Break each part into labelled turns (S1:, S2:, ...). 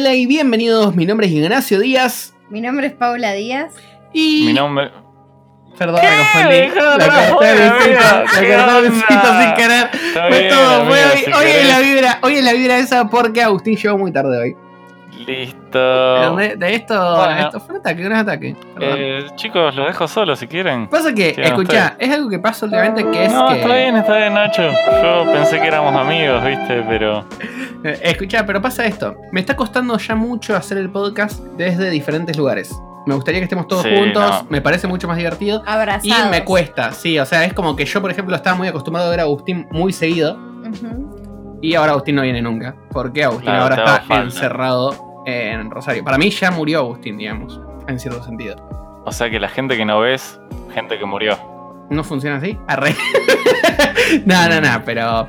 S1: Hola, y bienvenidos. Mi nombre es Ignacio Díaz
S2: Mi nombre es Paula Díaz.
S1: y.
S3: Mi nombre.
S1: Perdón, me confundí. La
S3: mira,
S1: la
S3: ¿qué
S1: corté el besito
S3: onda?
S1: sin querer. Fue todo, fue
S3: amigo,
S1: hoy,
S3: si
S1: hoy es
S3: querés.
S1: la vibra, hoy es la vibra esa porque Agustín llegó muy tarde hoy.
S3: Listo.
S1: De, de esto,
S3: Bueno.
S1: esto fue un ataque, un ataque.
S3: Eh, chicos, los dejo solos si quieren.
S1: Pasa que, escuchá, es algo que pasa últimamente que es
S3: no,
S1: que.
S3: está bien, está bien, Nacho. Yo pensé que éramos amigos, viste, pero.
S1: Eh, Escuchá, pero pasa esto. Me está costando ya mucho hacer el podcast desde diferentes lugares. Me gustaría que estemos todos
S3: Sí,
S1: juntos,
S3: no.
S1: me parece mucho más divertido.
S2: Abrazados.
S1: Y me cuesta, sí, o sea, es como que yo, por ejemplo, estaba muy acostumbrado a ver a Agustín muy seguido y ahora Agustín no viene nunca. Porque Agustín
S3: Claro,
S1: ahora está
S3: falta.
S1: encerrado en Rosario. Para mí ya murió Agustín, digamos, en cierto sentido.
S3: O sea que la gente que no ves, gente que murió.
S1: ¿No funciona así? Arre. no, no, no, pero.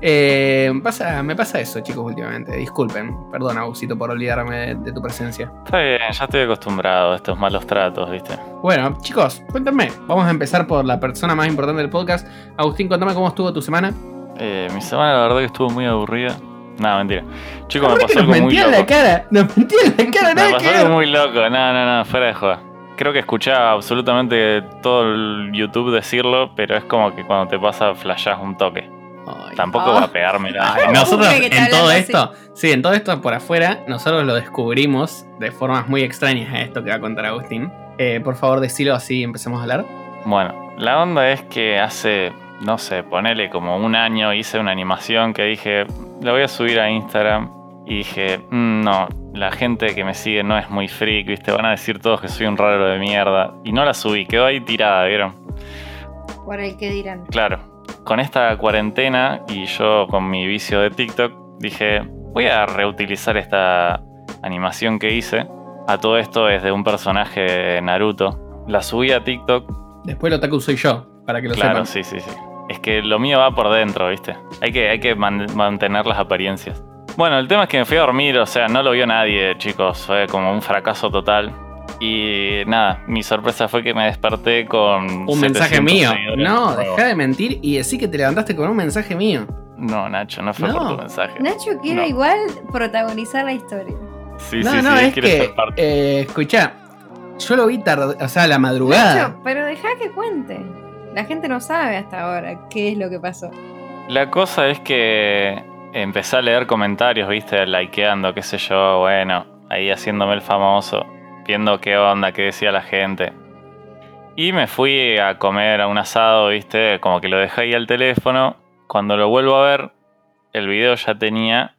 S1: eh, pasa, me pasa eso, chicos, últimamente. Disculpen. Perdón, Agusito, por olvidarme de, de tu presencia.
S3: Está bien, ya estoy acostumbrado a estos malos tratos, viste.
S1: Bueno, chicos, cuéntame. Vamos a empezar por la persona más importante del podcast. Agustín, contame cómo estuvo tu semana.
S3: Eh, mi semana la verdad que estuvo muy aburrida. Nada, mentira. Chicos, me pasó algo muy
S1: mentía en
S3: loco.
S1: la cara. Nos mentía en la cara,
S3: Me
S1: nada
S3: pasó
S1: que
S3: algo
S1: ver.
S3: muy loco, no, no, no, fuera de joda. Creo que escuchaba absolutamente todo el YouTube decirlo, pero es como que cuando te pasa flashás un toque.
S1: Ay,
S3: Tampoco va a pegarme
S1: nosotros en todo esto, sí, en todo esto por afuera, nosotros lo descubrimos de formas muy extrañas a esto que va a contar Agustín. Eh, por favor, decilo así y empecemos a hablar.
S3: Bueno, la onda es que hace, no sé, ponele como un año hice una animación que dije, la voy a subir a Instagram. Y dije, "Mm, no, la gente que me sigue no es muy freak, ¿viste? Van a decir todos que soy un raro de mierda. Y no la subí, quedó ahí tirada, ¿vieron?
S2: Por el que dirán.
S3: Claro, con esta cuarentena y yo con mi vicio de TikTok, dije, voy a reutilizar esta animación que hice. A todo esto es de un personaje de Naruto. La subí a TikTok.
S1: Después lo taco soy yo, para que lo
S3: Claro,
S1: sepan.
S3: sí, sí, sí. Es que lo mío va por dentro, ¿viste? Hay que, hay que man- mantener las apariencias. Bueno, el tema es que me fui a dormir, o sea, no lo vio nadie, chicos. Fue como un fracaso total. Y nada, mi sorpresa fue que me desperté con.
S1: Un mensaje
S3: 700
S1: mío. No, deja de mentir y decir que te levantaste con un mensaje mío.
S3: No, Nacho, no fue
S1: No.
S3: por tu mensaje.
S2: Nacho quiere
S3: No.
S2: igual protagonizar la historia.
S3: Sí,
S1: no,
S3: sí,
S1: no,
S3: sí,
S1: es
S3: quiere
S1: que,
S3: ser parte.
S1: eh, escuchá, yo lo vi tarde, o sea, a la madrugada.
S2: Nacho, pero deja que cuente. La gente no sabe hasta ahora qué es lo que pasó.
S3: La cosa es que empecé a leer comentarios, viste, likeando, qué sé yo, bueno, ahí haciéndome el famoso, viendo qué onda, qué decía la gente. Y me fui a comer a un asado, viste, como que lo dejé ahí al teléfono. Cuando lo vuelvo a ver, el video ya tenía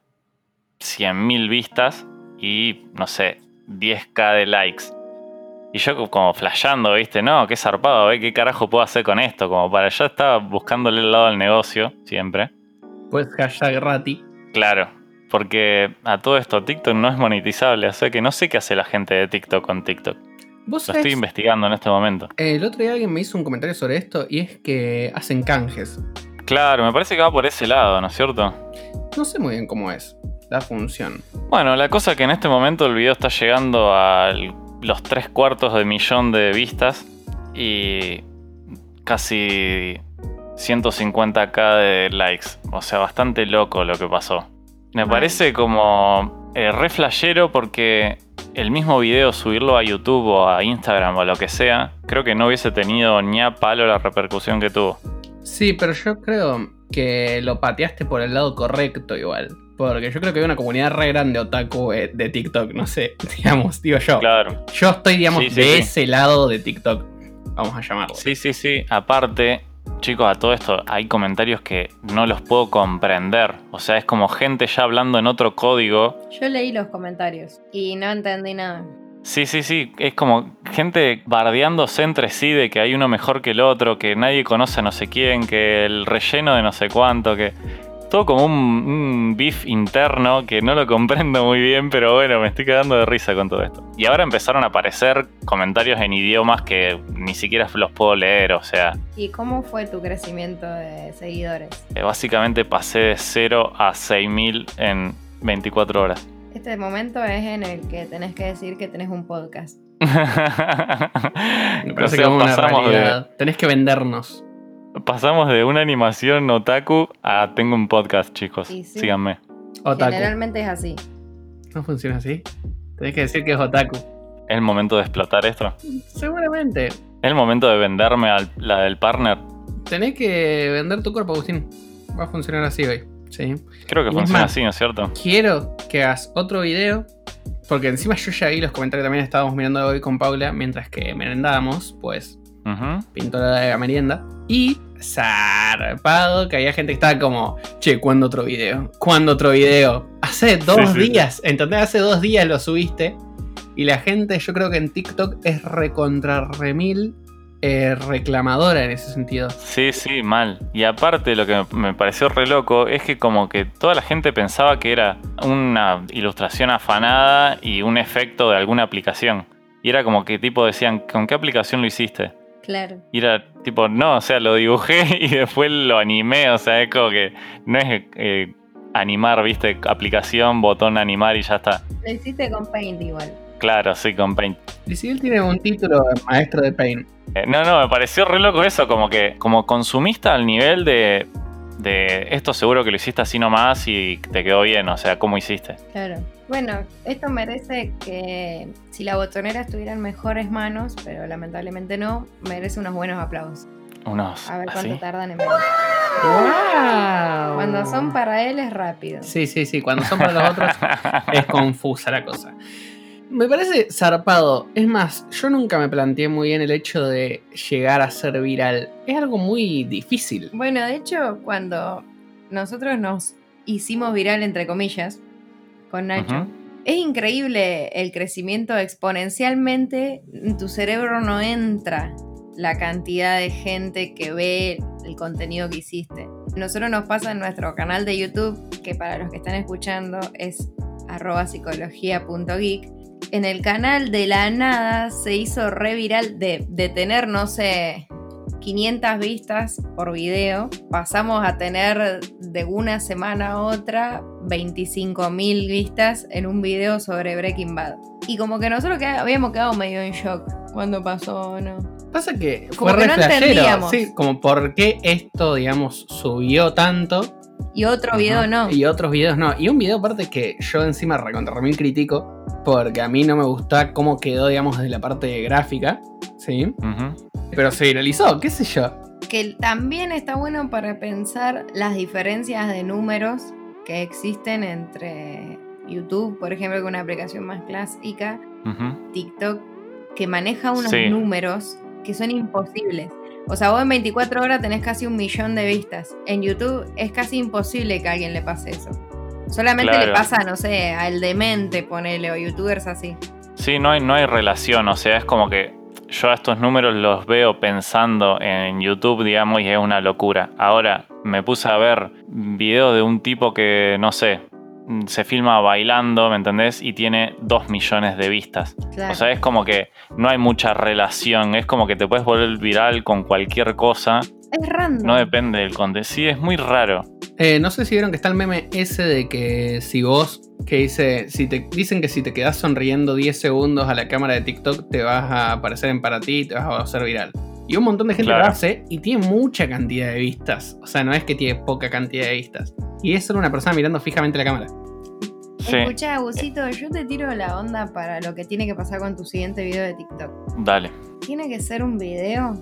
S3: 100.000 vistas y, no sé, 10k de likes. Y yo como flasheando, ¿viste? No, qué zarpado, ¿ve? ¿Qué carajo puedo hacer con esto? Como para ya estaba buscándole el lado al negocio, siempre.
S1: Pues hashtag Rati.
S3: Claro, porque a todo esto TikTok no es monetizable, o sea que no sé qué hace la gente de TikTok con TikTok.
S1: Vos
S3: Lo
S1: sabés,
S3: estoy investigando en este momento.
S1: el otro día alguien me hizo un comentario sobre esto y es que hacen canjes.
S3: Claro, me parece que va por ese lado, ¿no es cierto?
S1: No sé muy bien cómo es la función.
S3: Bueno, la cosa que en este momento el video está llegando a los tres cuartos de millón de vistas y casi 150k de likes. O sea, bastante loco lo que pasó. Me parece como eh, re flashero porque el mismo video subirlo a YouTube o a Instagram o lo que sea, creo que no hubiese tenido ni a palo la repercusión que tuvo.
S1: Sí, pero yo creo que lo pateaste por el lado correcto igual. Porque yo creo que hay una comunidad re grande otaku eh, de TikTok, no sé, digamos, digo yo.
S3: Claro.
S1: Yo estoy, digamos,
S3: Sí, sí,
S1: de
S3: sí.
S1: ese lado de TikTok. Vamos a llamarlo.
S3: Sí, sí, sí. Aparte, chicos, a todo esto hay comentarios que no los puedo comprender. O sea, es como gente ya hablando en otro código.
S2: Yo leí los comentarios y no entendí nada.
S3: Sí, sí, sí. Es como gente bardeándose entre sí de que hay uno mejor que el otro, que nadie conoce a no sé quién, que el relleno de no sé cuánto, que... Todo como un, un beef interno que no lo comprendo muy bien, pero bueno, me estoy quedando de risa con todo esto. Y ahora empezaron a aparecer comentarios en idiomas que ni siquiera los puedo leer, o sea,
S2: ¿Y cómo fue tu crecimiento de seguidores?
S3: Eh, Básicamente pasé de 0 a 6000 en 24 horas.
S2: Este momento es en el que tenés que decir que tenés un podcast.
S1: Me
S3: O
S1: parece
S3: sea,
S1: que es una
S3: pasamos,
S1: realidad. Tenés que vendernos.
S3: de, pasamos de una animación otaku a tengo un podcast, chicos.
S2: Sí.
S3: Síganme.
S1: Otaku.
S2: Generalmente es así.
S1: No funciona así. Tenés que decir que es otaku.
S3: ¿Es el momento de explotar esto?
S1: Seguramente.
S3: ¿Es el momento de venderme a la del partner?
S1: Tenés que vender tu cuerpo, Agustín. Va a funcionar así hoy. Sí.
S3: Creo que
S1: Y
S3: funciona
S1: más-
S3: así, ¿no es cierto?
S1: Quiero que hagas otro video. Porque encima yo ya vi los comentarios que también estábamos mirando hoy con Paula mientras que merendábamos, pues
S3: Ujú.
S1: pintó la merienda. Y zarpado que había gente que estaba como, che, ¿cuándo otro video? ¿Cuándo otro video? Hace dos
S3: sí, sí.
S1: días, ¿entendés? Hace dos días lo subiste. Y la gente, yo creo que en TikTok es recontra remil eh, reclamadora en ese sentido.
S3: Sí, sí, mal. Y aparte lo que me pareció re loco es que como que toda la gente pensaba que era una ilustración afanada y un efecto de alguna aplicación. Y era como que tipo decían, ¿con qué aplicación lo hiciste?
S2: Claro.
S3: Y era tipo, no, o sea, lo dibujé y después lo animé, o sea, es como que no es eh, animar, viste, aplicación, botón animar y ya está.
S2: Lo hiciste con Paint igual.
S3: Claro, sí, con Paint.
S1: Y si él tiene un título de maestro de Paint.
S3: Eh, no, no, me pareció re loco eso, como que como consumista al nivel de, de esto seguro que lo hiciste así nomás y te quedó bien, o sea, ¿cómo hiciste?
S2: Claro. Bueno, esto merece que si la botonera estuviera en mejores manos, pero lamentablemente no, merece unos buenos aplausos.
S3: Unos
S2: A ver cuánto
S3: así.
S2: tardan en ver.
S1: ¡Wow!
S2: Cuando son para él es rápido.
S1: Sí, sí, sí. Cuando son para los otros es confusa la cosa. Me parece zarpado. Es más, yo nunca me planteé muy bien el hecho de llegar a ser viral. Es algo muy difícil.
S2: Bueno, de hecho, cuando nosotros nos hicimos viral, entre comillas, con Nacho, es increíble el crecimiento exponencialmente. En tu cerebro no entra la cantidad de gente que ve el contenido que hiciste. Nosotros nos pasa en nuestro canal de YouTube, que para los que están escuchando es arroba psicología.geek. En el canal de la nada se hizo re viral de, de tener, no sé, 500 vistas por video. Pasamos a tener de una semana a otra 25.000 vistas en un video sobre Breaking Bad. Y como que nosotros habíamos quedado medio en shock cuando pasó, ¿no?
S1: Pasa que
S2: Como
S1: fue
S2: que
S1: re
S2: no entendíamos.
S1: Sí, como por qué esto, digamos, subió tanto
S2: Y otro video no.
S1: y otros videos no. Y un video aparte que yo encima recontra remil critico porque a mí no me gustó cómo quedó, digamos, de la parte gráfica. Sí. Pero se viralizó, qué sé yo.
S2: Que también está bueno para pensar las diferencias de números que existen entre YouTube, por ejemplo, que es una aplicación más clásica. TikTok, que maneja unos
S3: Sí.
S2: números que son imposibles. O sea, vos en 24 horas tenés casi un millón de vistas. En YouTube es casi imposible que a alguien le pase eso. Solamente
S3: Claro.
S2: le pasa, no sé, al demente, ponele, o youtubers así.
S3: Sí, no hay, no hay relación, o sea, es como que yo a estos números los veo pensando en YouTube, digamos, y es una locura. Ahora, me puse a ver videos de un tipo que, no sé, se filma bailando, ¿me entendés? Y tiene 2 millones de vistas.
S2: Claro.
S3: O sea, es como que no hay mucha relación, es como que te puedes volver viral con cualquier cosa,
S2: es random.
S3: no depende del contenido. Sí, es muy raro.
S1: Eh, no sé si vieron que está el meme ese de que si vos, que dice, si te dicen que si te quedas sonriendo 10 segundos a la cámara de TikTok te vas a aparecer en para ti y te vas a hacer viral. Y un montón de gente
S3: Claro.
S1: lo hace y tiene mucha cantidad de vistas. O sea, no es que tiene poca cantidad de vistas. Y es solo una persona mirando fijamente la cámara.
S3: Sí,
S2: Escucha, Agusito, yo te tiro la onda para lo que tiene que pasar con tu siguiente video de TikTok.
S3: dale,
S2: Tiene que ser un video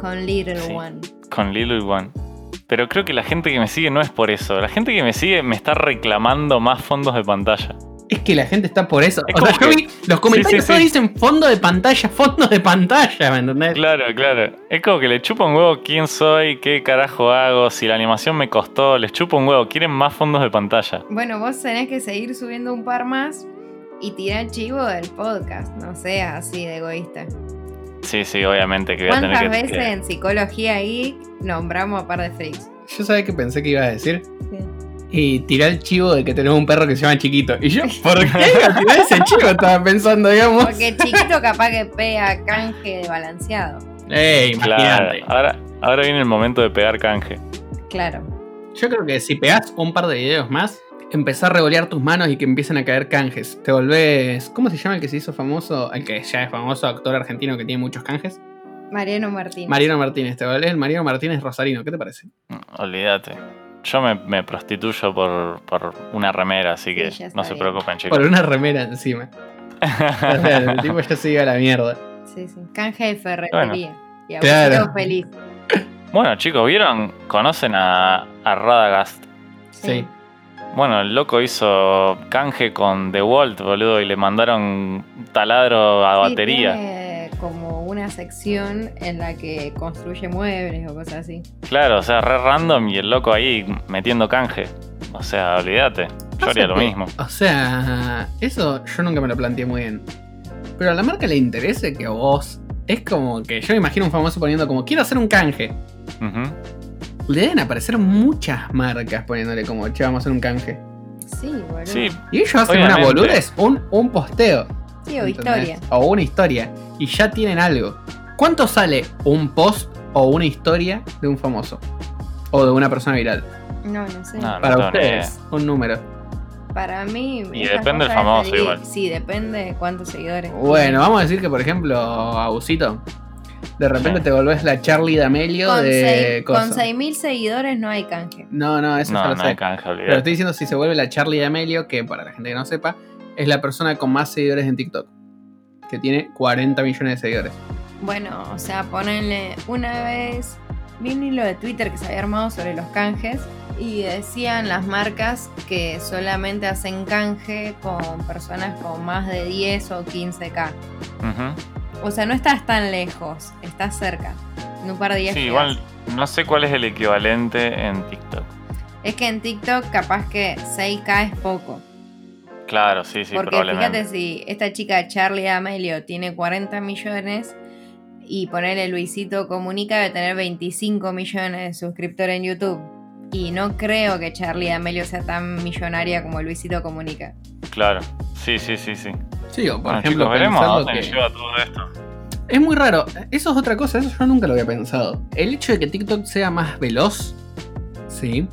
S2: con Little
S3: Sí.
S2: One.
S3: con Little One. Pero creo que la gente que me sigue no es por eso. La gente que me sigue me está reclamando más fondos de pantalla.
S1: Es que la gente está por eso.
S3: Es
S1: o sea, yo vi los comentarios
S3: sí,
S1: todos
S3: sí.
S1: dicen fondo de pantalla, fondo de pantalla, ¿me entendés?
S3: Claro, claro. Es como que le chupa un huevo quién soy, qué carajo hago, si la animación me costó, les chupa un huevo. Quieren más fondos de pantalla.
S2: Bueno, vos tenés que seguir subiendo un par más y tirar chivo del podcast. No seas así de egoísta.
S3: Sí, sí, obviamente que voy a tener
S2: ¿Cuántas veces
S3: que-
S2: en Psicología Geek nombramos a par de freaks?
S1: Yo sabía que pensé que ibas a decir. Y tiré el chivo de que tenemos un perro que se llama Chiquito. Y yo, ¿por qué al tirar ese chivo? Estaba pensando, digamos.
S2: Porque chiquito capaz que pega canje de balanceado.
S1: Ey,
S3: Claro.
S1: imagínate.
S3: Ahora, ahora viene el momento de pegar canje.
S2: Claro.
S1: Yo creo que si pegás un par de videos más, empezás a revolear tus manos y que empiecen a caer canjes. Te volvés. ¿Cómo se llama el que se hizo famoso? El que ya es famoso, actor argentino que tiene muchos canjes.
S2: Mariano Martín.
S1: Mariano Martínez. Te volvés el Mariano Martínez Rosarino. ¿Qué te parece?
S3: Olvídate. Yo me, me prostituyo por, por una remera, así
S2: Sí,
S3: que no se
S2: bien.
S3: preocupen, chicos.
S1: Por una remera encima. O sea, el tipo ya se iba a la mierda.
S2: Sí, sí. Canje de ferretería. Y a
S1: Claro.
S2: feliz.
S3: Bueno, chicos, ¿vieron? ¿Conocen a, a Radagast?
S1: Sí.
S3: Bueno, el loco hizo canje con The Walt, boludo, y le mandaron taladro a
S2: Sí,
S3: batería.
S2: tiene como una sección en la que construye muebles o cosas así.
S3: Claro, o sea, re random y el loco ahí metiendo canje. O sea, olvídate. Yo haría lo mismo.
S1: O sea, eso yo nunca me lo planteé muy bien. Pero a la marca le interese que vos. Es como que yo me imagino un famoso poniendo como quiero hacer un canje. Le deben aparecer muchas marcas poniéndole como che, vamos a hacer un canje.
S2: Sí, boludo.
S3: Sí,
S1: Y ellos hacen una
S3: Obviamente.
S1: boludez, un, un posteo.
S2: Sí, o
S1: ¿entendés?
S2: historia.
S1: O una historia. Y ya tienen algo. ¿Cuánto sale un post o una historia de un famoso? O de una persona viral.
S2: No, no sé.
S3: No, no
S1: Para
S3: tengo ni idea.
S1: ustedes, un número.
S2: Para mí.
S3: Y depende del famoso igual.
S2: Sí, depende de cuántos seguidores.
S1: Bueno, vamos a decir que, por ejemplo, Abusito, de repente
S3: Sí.
S1: te volvés la Charlie D'Amelio
S2: con,
S1: de.
S2: seis- con 6.000 seguidores no hay canje.
S1: No, no, eso
S3: No,
S1: lo
S3: no
S1: sé.
S3: hay canje,
S1: Pero estoy diciendo si se vuelve la Charlie D'Amelio, que para la gente que no sepa, es la persona con más seguidores en TikTok. Que tiene 40 millones de seguidores.
S2: Bueno, o sea, ponerle una vez. Vi un hilo de Twitter que se había armado sobre los canjes y decían las marcas que solamente hacen canje con personas con más de 10 o 15k.
S3: Ujú.
S2: O sea, no estás tan lejos, estás cerca. En un par de días.
S3: Sí, igual no sé cuál es el equivalente en TikTok.
S2: Es que en TikTok capaz que 6k es poco.
S3: Claro, sí, sí,
S2: Porque
S3: probablemente.
S2: fíjate si esta chica Charlie Amelio tiene 40 millones y ponerle Luisito Comunica debe tener 25 millones de suscriptores en YouTube. Y no creo que Charlie Amelio sea tan millonaria como Luisito Comunica.
S3: Claro, sí, sí, sí, sí.
S1: Sí, o por
S3: Bueno,
S1: ejemplo,
S3: chicos, veremos a dónde
S1: que-
S3: lleva todo esto.
S1: Es muy raro. Eso es otra cosa, eso yo nunca lo había pensado. El hecho de que TikTok sea más veloz, sí,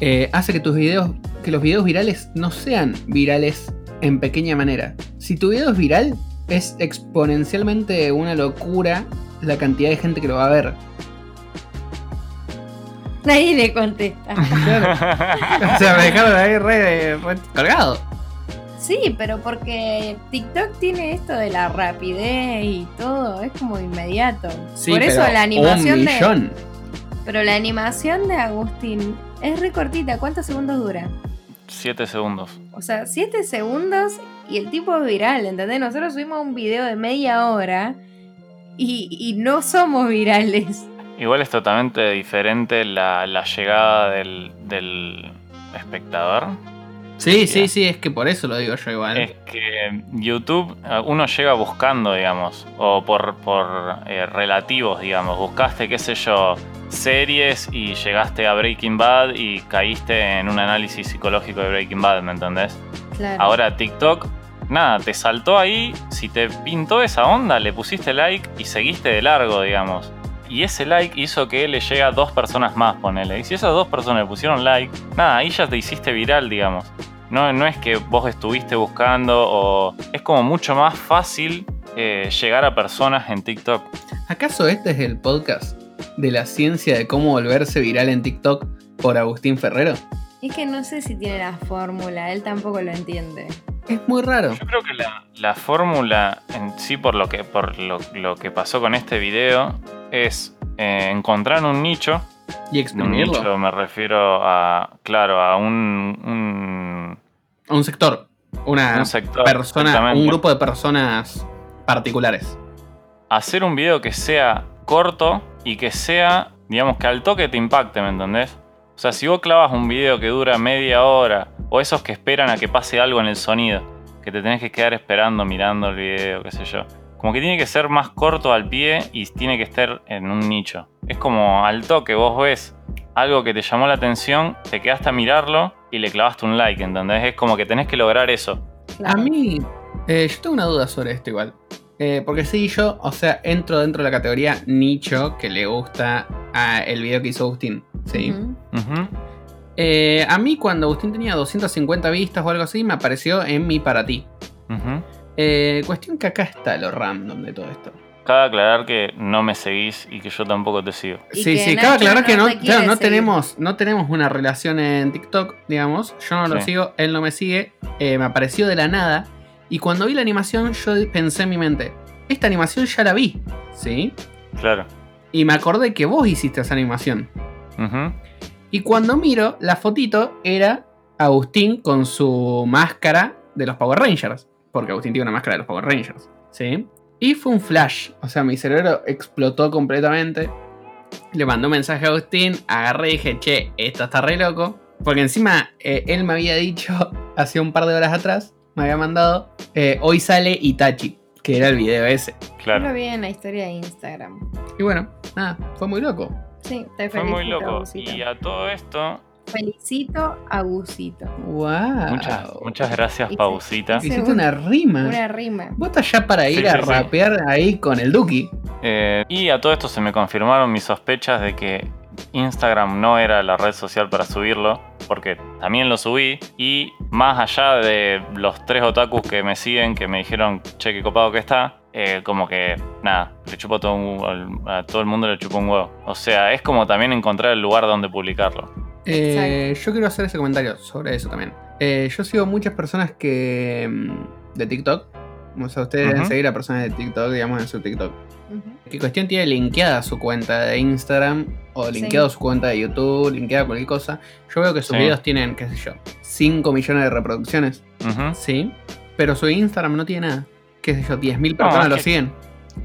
S1: eh, hace que tus videos, que los videos virales no sean virales en pequeña manera. Si tu video es viral, es exponencialmente una locura la cantidad de gente que lo va a ver.
S2: Nadie le contesta.
S1: O sea, me dejaron ahí re, re colgado.
S2: Sí, pero porque TikTok tiene esto de la rapidez y todo, es como inmediato.
S1: Sí,
S2: Por eso la animación
S1: un
S2: de.
S1: millón.
S2: Pero la animación de Agustín es re cortita. ¿Cuántos segundos dura?
S3: Siete segundos.
S2: O sea, 7 segundos y el tipo es viral, ¿entendés? Nosotros subimos un video de media hora y, y no somos virales.
S3: Igual es totalmente diferente la, la llegada del, del espectador.
S1: Sí, sí, sí, es que por eso lo digo yo igual.
S3: Es que YouTube eh, uno llega buscando, digamos, o por, por eh, relativos, digamos. Buscaste, qué sé yo, series y llegaste a Breaking Bad y caíste en un análisis psicológico de Breaking Bad, ¿me entendés?
S2: Claro.
S3: Ahora TikTok, nada, te saltó ahí, si te pintó esa onda, le pusiste like y seguiste de largo, digamos. Y ese like hizo que le llegue a dos personas más, ponele. Y si esas dos personas le pusieron like, nada, ahí ya te hiciste viral, digamos. No, no es que vos estuviste buscando o... Es como mucho más fácil eh, llegar a personas en TikTok.
S1: ¿Acaso este es el podcast de la ciencia de cómo volverse viral en TikTok por Agustín Ferrero?
S2: Es que no sé si tiene la fórmula, él tampoco lo entiende.
S1: Es muy raro.
S3: Yo creo que la, la fórmula en sí, por lo que, por lo, lo que pasó con este video, es eh, encontrar un nicho
S1: Y
S3: Un
S1: exprimirlo.
S3: nicho me refiero a, claro, a un, un,
S1: A un sector. Una
S3: un sector.
S1: persona, un grupo de personas particulares.
S3: Hacer un video que sea corto y que sea, digamos, que al toque te impacte, ¿me entendés? O sea, si vos clavas un video que dura media hora, o esos que esperan a que pase algo en el sonido, que te tenés que quedar esperando, mirando el video, qué sé yo. Como que tiene que ser más corto al pie y tiene que estar en un nicho. Es como al toque, vos ves algo que te llamó la atención, te quedaste a mirarlo y le clavaste un like, ¿entendés? Es como que tenés que lograr eso.
S1: A mí, eh, yo tengo una duda sobre esto igual. Eh, porque sí, yo, o sea, entro dentro de la categoría nicho que le gusta a el video que hizo Agustín. Sí. Eh, a mí, cuando Agustín tenía 250 vistas o algo así, me apareció en mi para ti.
S3: Ujú.
S1: Eh, cuestión que acá está lo random de todo esto.
S3: cabe aclarar que no me seguís y que yo tampoco te sigo.
S2: Y
S1: Sí, sí,
S2: Nacho
S1: cabe aclarar que
S2: no te
S1: claro, no tenemos, no tenemos una relación en TikTok, digamos. Yo no lo
S3: Sí.
S1: sigo, él no me sigue. eh, me apareció de la nada. Y cuando vi la animación, yo pensé en mi mente, esta animación ya la vi, ¿sí?
S3: Claro.
S1: Y me acordé que vos hiciste esa animación.
S3: Ujú.
S1: Y cuando miro, la fotito era Agustín con su máscara de los Power Rangers. Porque Agustín tiene una máscara de los Power Rangers. ¿Sí? Y fue un flash. O sea, mi cerebro explotó completamente. Le mandé un mensaje a Agustín. Agarré y dije, che, esto está re loco. Porque encima eh, él me había dicho, hace un par de horas atrás, me había mandado, eh, hoy sale Itachi. Que era el video ese.
S2: Yo lo
S3: Claro.
S2: vi en la historia de Instagram.
S1: Y bueno, nada, fue muy loco.
S2: Sí, te
S3: Fue muy loco. Y a todo esto,
S2: Felicito a Agusito.
S1: ¡Wow!
S3: muchas, muchas gracias,
S2: Hice-
S3: Pausita.
S2: hice-
S1: Hiciste una rima.
S2: Una rima.
S1: Vos estás ya para ir
S3: Sí,
S1: a
S3: sí, sí.
S1: rapear ahí con el Duki.
S3: Eh, y a todo esto se me confirmaron mis sospechas de que Instagram no era la red social para subirlo, porque también lo subí. Y más allá de los tres otakus que me siguen, que me dijeron, che, qué copado que está, eh, como que nada, le chupo todo un- a todo el mundo le chupo un huevo. O sea, es como también encontrar el lugar donde publicarlo.
S1: Eh, yo quiero hacer ese comentario sobre eso también. Eh, yo sigo muchas personas que. mm, de TikTok. O sea, ustedes deben seguir a personas de TikTok, digamos, en su TikTok.
S2: Ujú.
S1: ¿Qué cuestión tiene linkeada su cuenta de Instagram? O
S2: Sí.
S1: linkeado su cuenta de YouTube, linkeada cualquier cosa. Yo veo que sus
S3: Sí.
S1: videos tienen, qué sé yo, 5 millones de reproducciones. Sí. Pero su Instagram no tiene nada. Qué sé yo, 10.000
S3: No,
S1: personas
S3: es
S1: lo
S3: que
S1: siguen.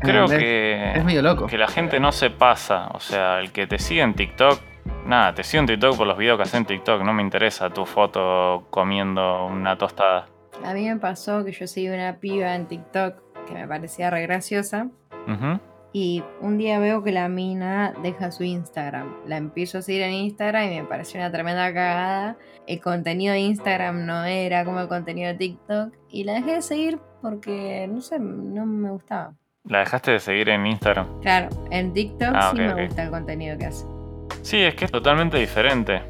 S3: Creo
S1: ¿Entendés?
S3: que...
S1: Es medio loco.
S3: Que la gente no se pasa. O sea, el que te sigue en TikTok. Nada, te sigo en TikTok por los videos que hacen en TikTok. No me interesa tu foto comiendo una tostada.
S2: A mí me pasó que yo seguí una piba en TikTok que me parecía re graciosa. Y un día veo que la mina deja su Instagram. La empiezo a seguir en Instagram y me pareció una tremenda cagada. El contenido de Instagram no era como el contenido de TikTok. Y la dejé de seguir porque, no sé, no me gustaba.
S3: La dejaste de seguir en Instagram.
S2: Claro, en TikTok
S3: Ah,
S2: sí me
S3: ok.
S2: gusta el contenido que hace.
S3: Sí, es que es totalmente diferente.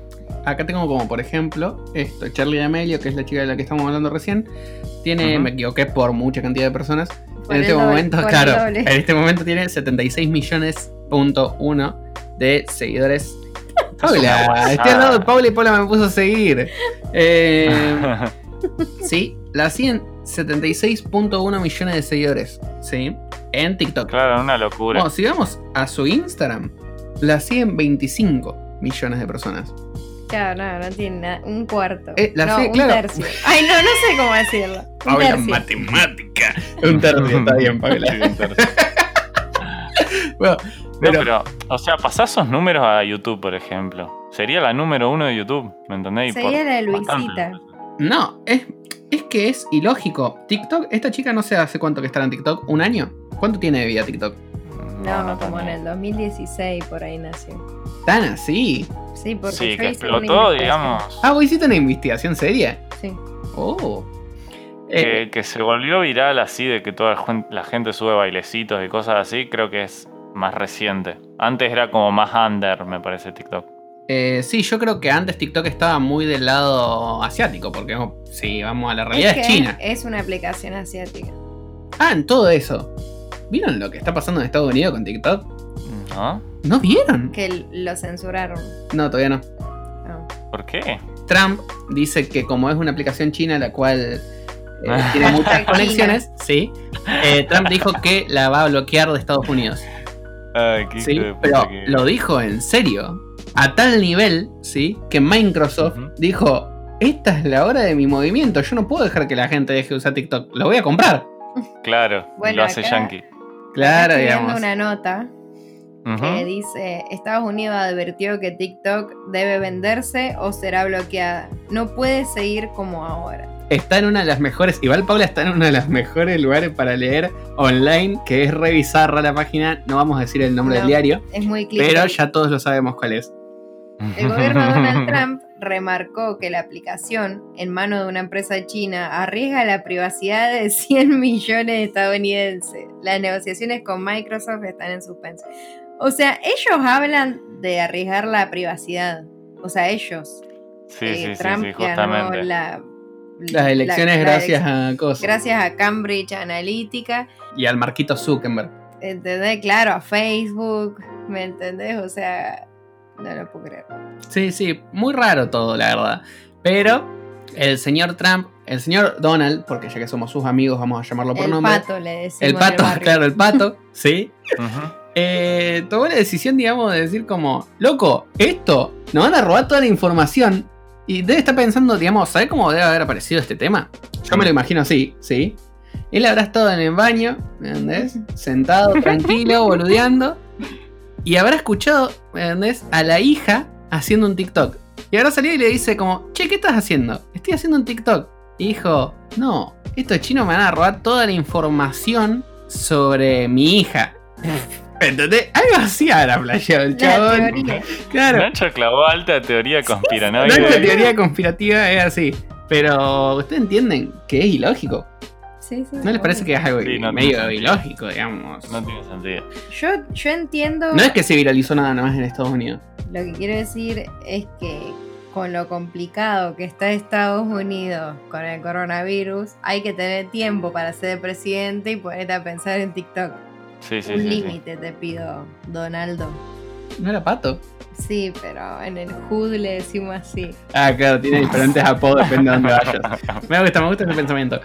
S1: Acá tengo como por ejemplo esto, Charlie D'Amelio, que es la chica de la que estamos hablando recién, tiene, me equivoqué por mucha cantidad de personas.
S2: Por
S1: en este
S2: doble,
S1: momento, claro, en este momento tiene 76 millones punto uno de seguidores. Paula, estoy al lado de Paula y Paula me puso a seguir. Eh, sí, la siguen 76.1 millones de seguidores, sí, en TikTok.
S3: claro, una locura.
S1: Bueno, si vamos a su Instagram, la siguen 25 millones de personas.
S2: Claro, no, no tiene nada. Un cuarto.
S1: Eh, la
S2: no, un
S1: claro.
S2: tercio. Ay, no, no sé cómo decirlo. Un
S1: Paula,
S2: tercio.
S1: matemática. Un tercio, está bien, Paula.
S3: Sí, un tercio.
S1: Bueno,
S3: No,
S1: pero,
S3: pero, o sea, pasá esos números a YouTube, por ejemplo. Sería la número uno de YouTube, ¿me entendéis?
S2: Sería la de
S3: bastante.
S2: Luisita.
S1: no, es, es que es ilógico. TikTok, esta chica no sé hace cuánto que está en TikTok, ¿un año? ¿Cuánto tiene de vida TikTok?
S2: No, como en el 2016 por ahí nació.
S1: Tan así.
S2: Sí, porque
S3: Sí, que explotó, digamos.
S1: Ah, vos hiciste una investigación seria.
S2: Sí.
S1: Oh. Eh,
S3: Que, que se volvió viral así de que toda la gen- la gente sube bailecitos y cosas así, creo que es más reciente. Antes era como más under, me parece, TikTok.
S1: eh, sí, yo creo que antes TikTok estaba muy del lado asiático, porque si vamos a la realidad es,
S2: que
S1: China.
S2: es una aplicación asiática.
S1: Ah, en todo eso. ¿Vieron lo que está pasando en Estados Unidos con TikTok?
S3: ¿No?
S1: ¿No vieron?
S2: Que lo censuraron.
S1: No, todavía no.
S2: Ah.
S3: ¿Por qué?
S1: Trump dice que como es una aplicación china la cual eh, tiene muchas conexiones, sí, eh, Trump dijo que la va a bloquear de Estados Unidos.
S3: Ay, qué
S1: Sí, pero
S3: que-
S1: lo dijo en serio. A tal nivel, sí, que Microsoft dijo, esta es la hora de mi movimiento, yo no puedo dejar que la gente deje de usar TikTok, lo voy a comprar.
S3: Claro,
S2: Bueno,
S3: lo hace
S2: acá-
S3: Yankee.
S1: Claro,
S2: Estoy
S1: digamos.
S2: una nota que dice Estados Unidos advirtió que TikTok debe venderse o será bloqueada. No puede seguir como ahora.
S1: Está en una de las mejores, igual Paula está en uno de los mejores lugares para leer online, que es revisar la página, no vamos a decir el nombre
S2: No.
S1: del diario,
S2: Es muy
S1: pero
S2: clickbait.
S1: ya todos lo sabemos cuál es.
S2: El gobierno de Donald Trump remarcó que la aplicación en manos de una empresa china arriesga la privacidad de 100 millones de estadounidenses. Las negociaciones con Microsoft están en suspenso. O sea, ellos hablan de arriesgar la privacidad. O sea, ellos.
S3: Sí,
S2: Eh,
S3: sí, sí,
S2: Trump
S3: sí,
S2: ganó
S3: justamente.
S2: la,
S1: Las elecciones
S2: la- la
S1: gracias a cosas.
S2: gracias a Cambridge Analytica.
S1: Y al Marquito Zuckerberg.
S2: ¿Entendés? Claro, a Facebook, ¿me entendés? O sea, no lo puedo creer.
S1: Sí, sí, muy raro todo, la verdad. Pero el señor Trump, el señor Donald, porque ya que somos sus amigos, vamos a llamarlo por
S2: el
S1: nombre.
S2: pato le decimos.
S1: el pato, claro, el pato, sí. Eh, tomó la decisión, digamos, de decir como, loco, esto, nos van a robar toda la información. Y debe estar pensando, digamos, ¿sabes cómo debe haber aparecido este tema? Yo me lo imagino así, ¿sí? Él habrá estado en el baño, ¿me entendés? Sentado, tranquilo, boludeando. Y habrá escuchado, ¿me entendés? A la hija haciendo un TikTok. Y habrá salido y le dice como, che, ¿qué estás haciendo? Estoy haciendo un TikTok. Y dijo, no, estos chinos me van a robar toda la información sobre mi hija. ¿Entendés? Algo así ahora flasheó el chabón. Claro.
S3: Nacho clavó alta teoría conspiranoide.
S1: No, la teoría conspirativa es así. Pero ustedes entienden que es ilógico.
S2: Sí, sí.
S1: ¿No les parece que es algo
S3: Sí, no
S1: medio ilógico, digamos?
S3: No tiene sentido.
S2: Yo, yo entiendo.
S1: No es que se viralizó nada más en Estados Unidos.
S2: Lo que quiero decir es que con lo complicado que está Estados Unidos con el coronavirus, hay que tener tiempo para ser presidente y ponerte a pensar en TikTok.
S3: Sí, sí,
S2: Un
S3: sí, sí.
S2: límite te pido, Donaldo.
S1: ¿No era pato?
S2: Sí, pero en el HUD le decimos así.
S1: Ah, claro, tiene diferentes apodos, depende de dónde vayas. Me gusta, me gusta ese pensamiento.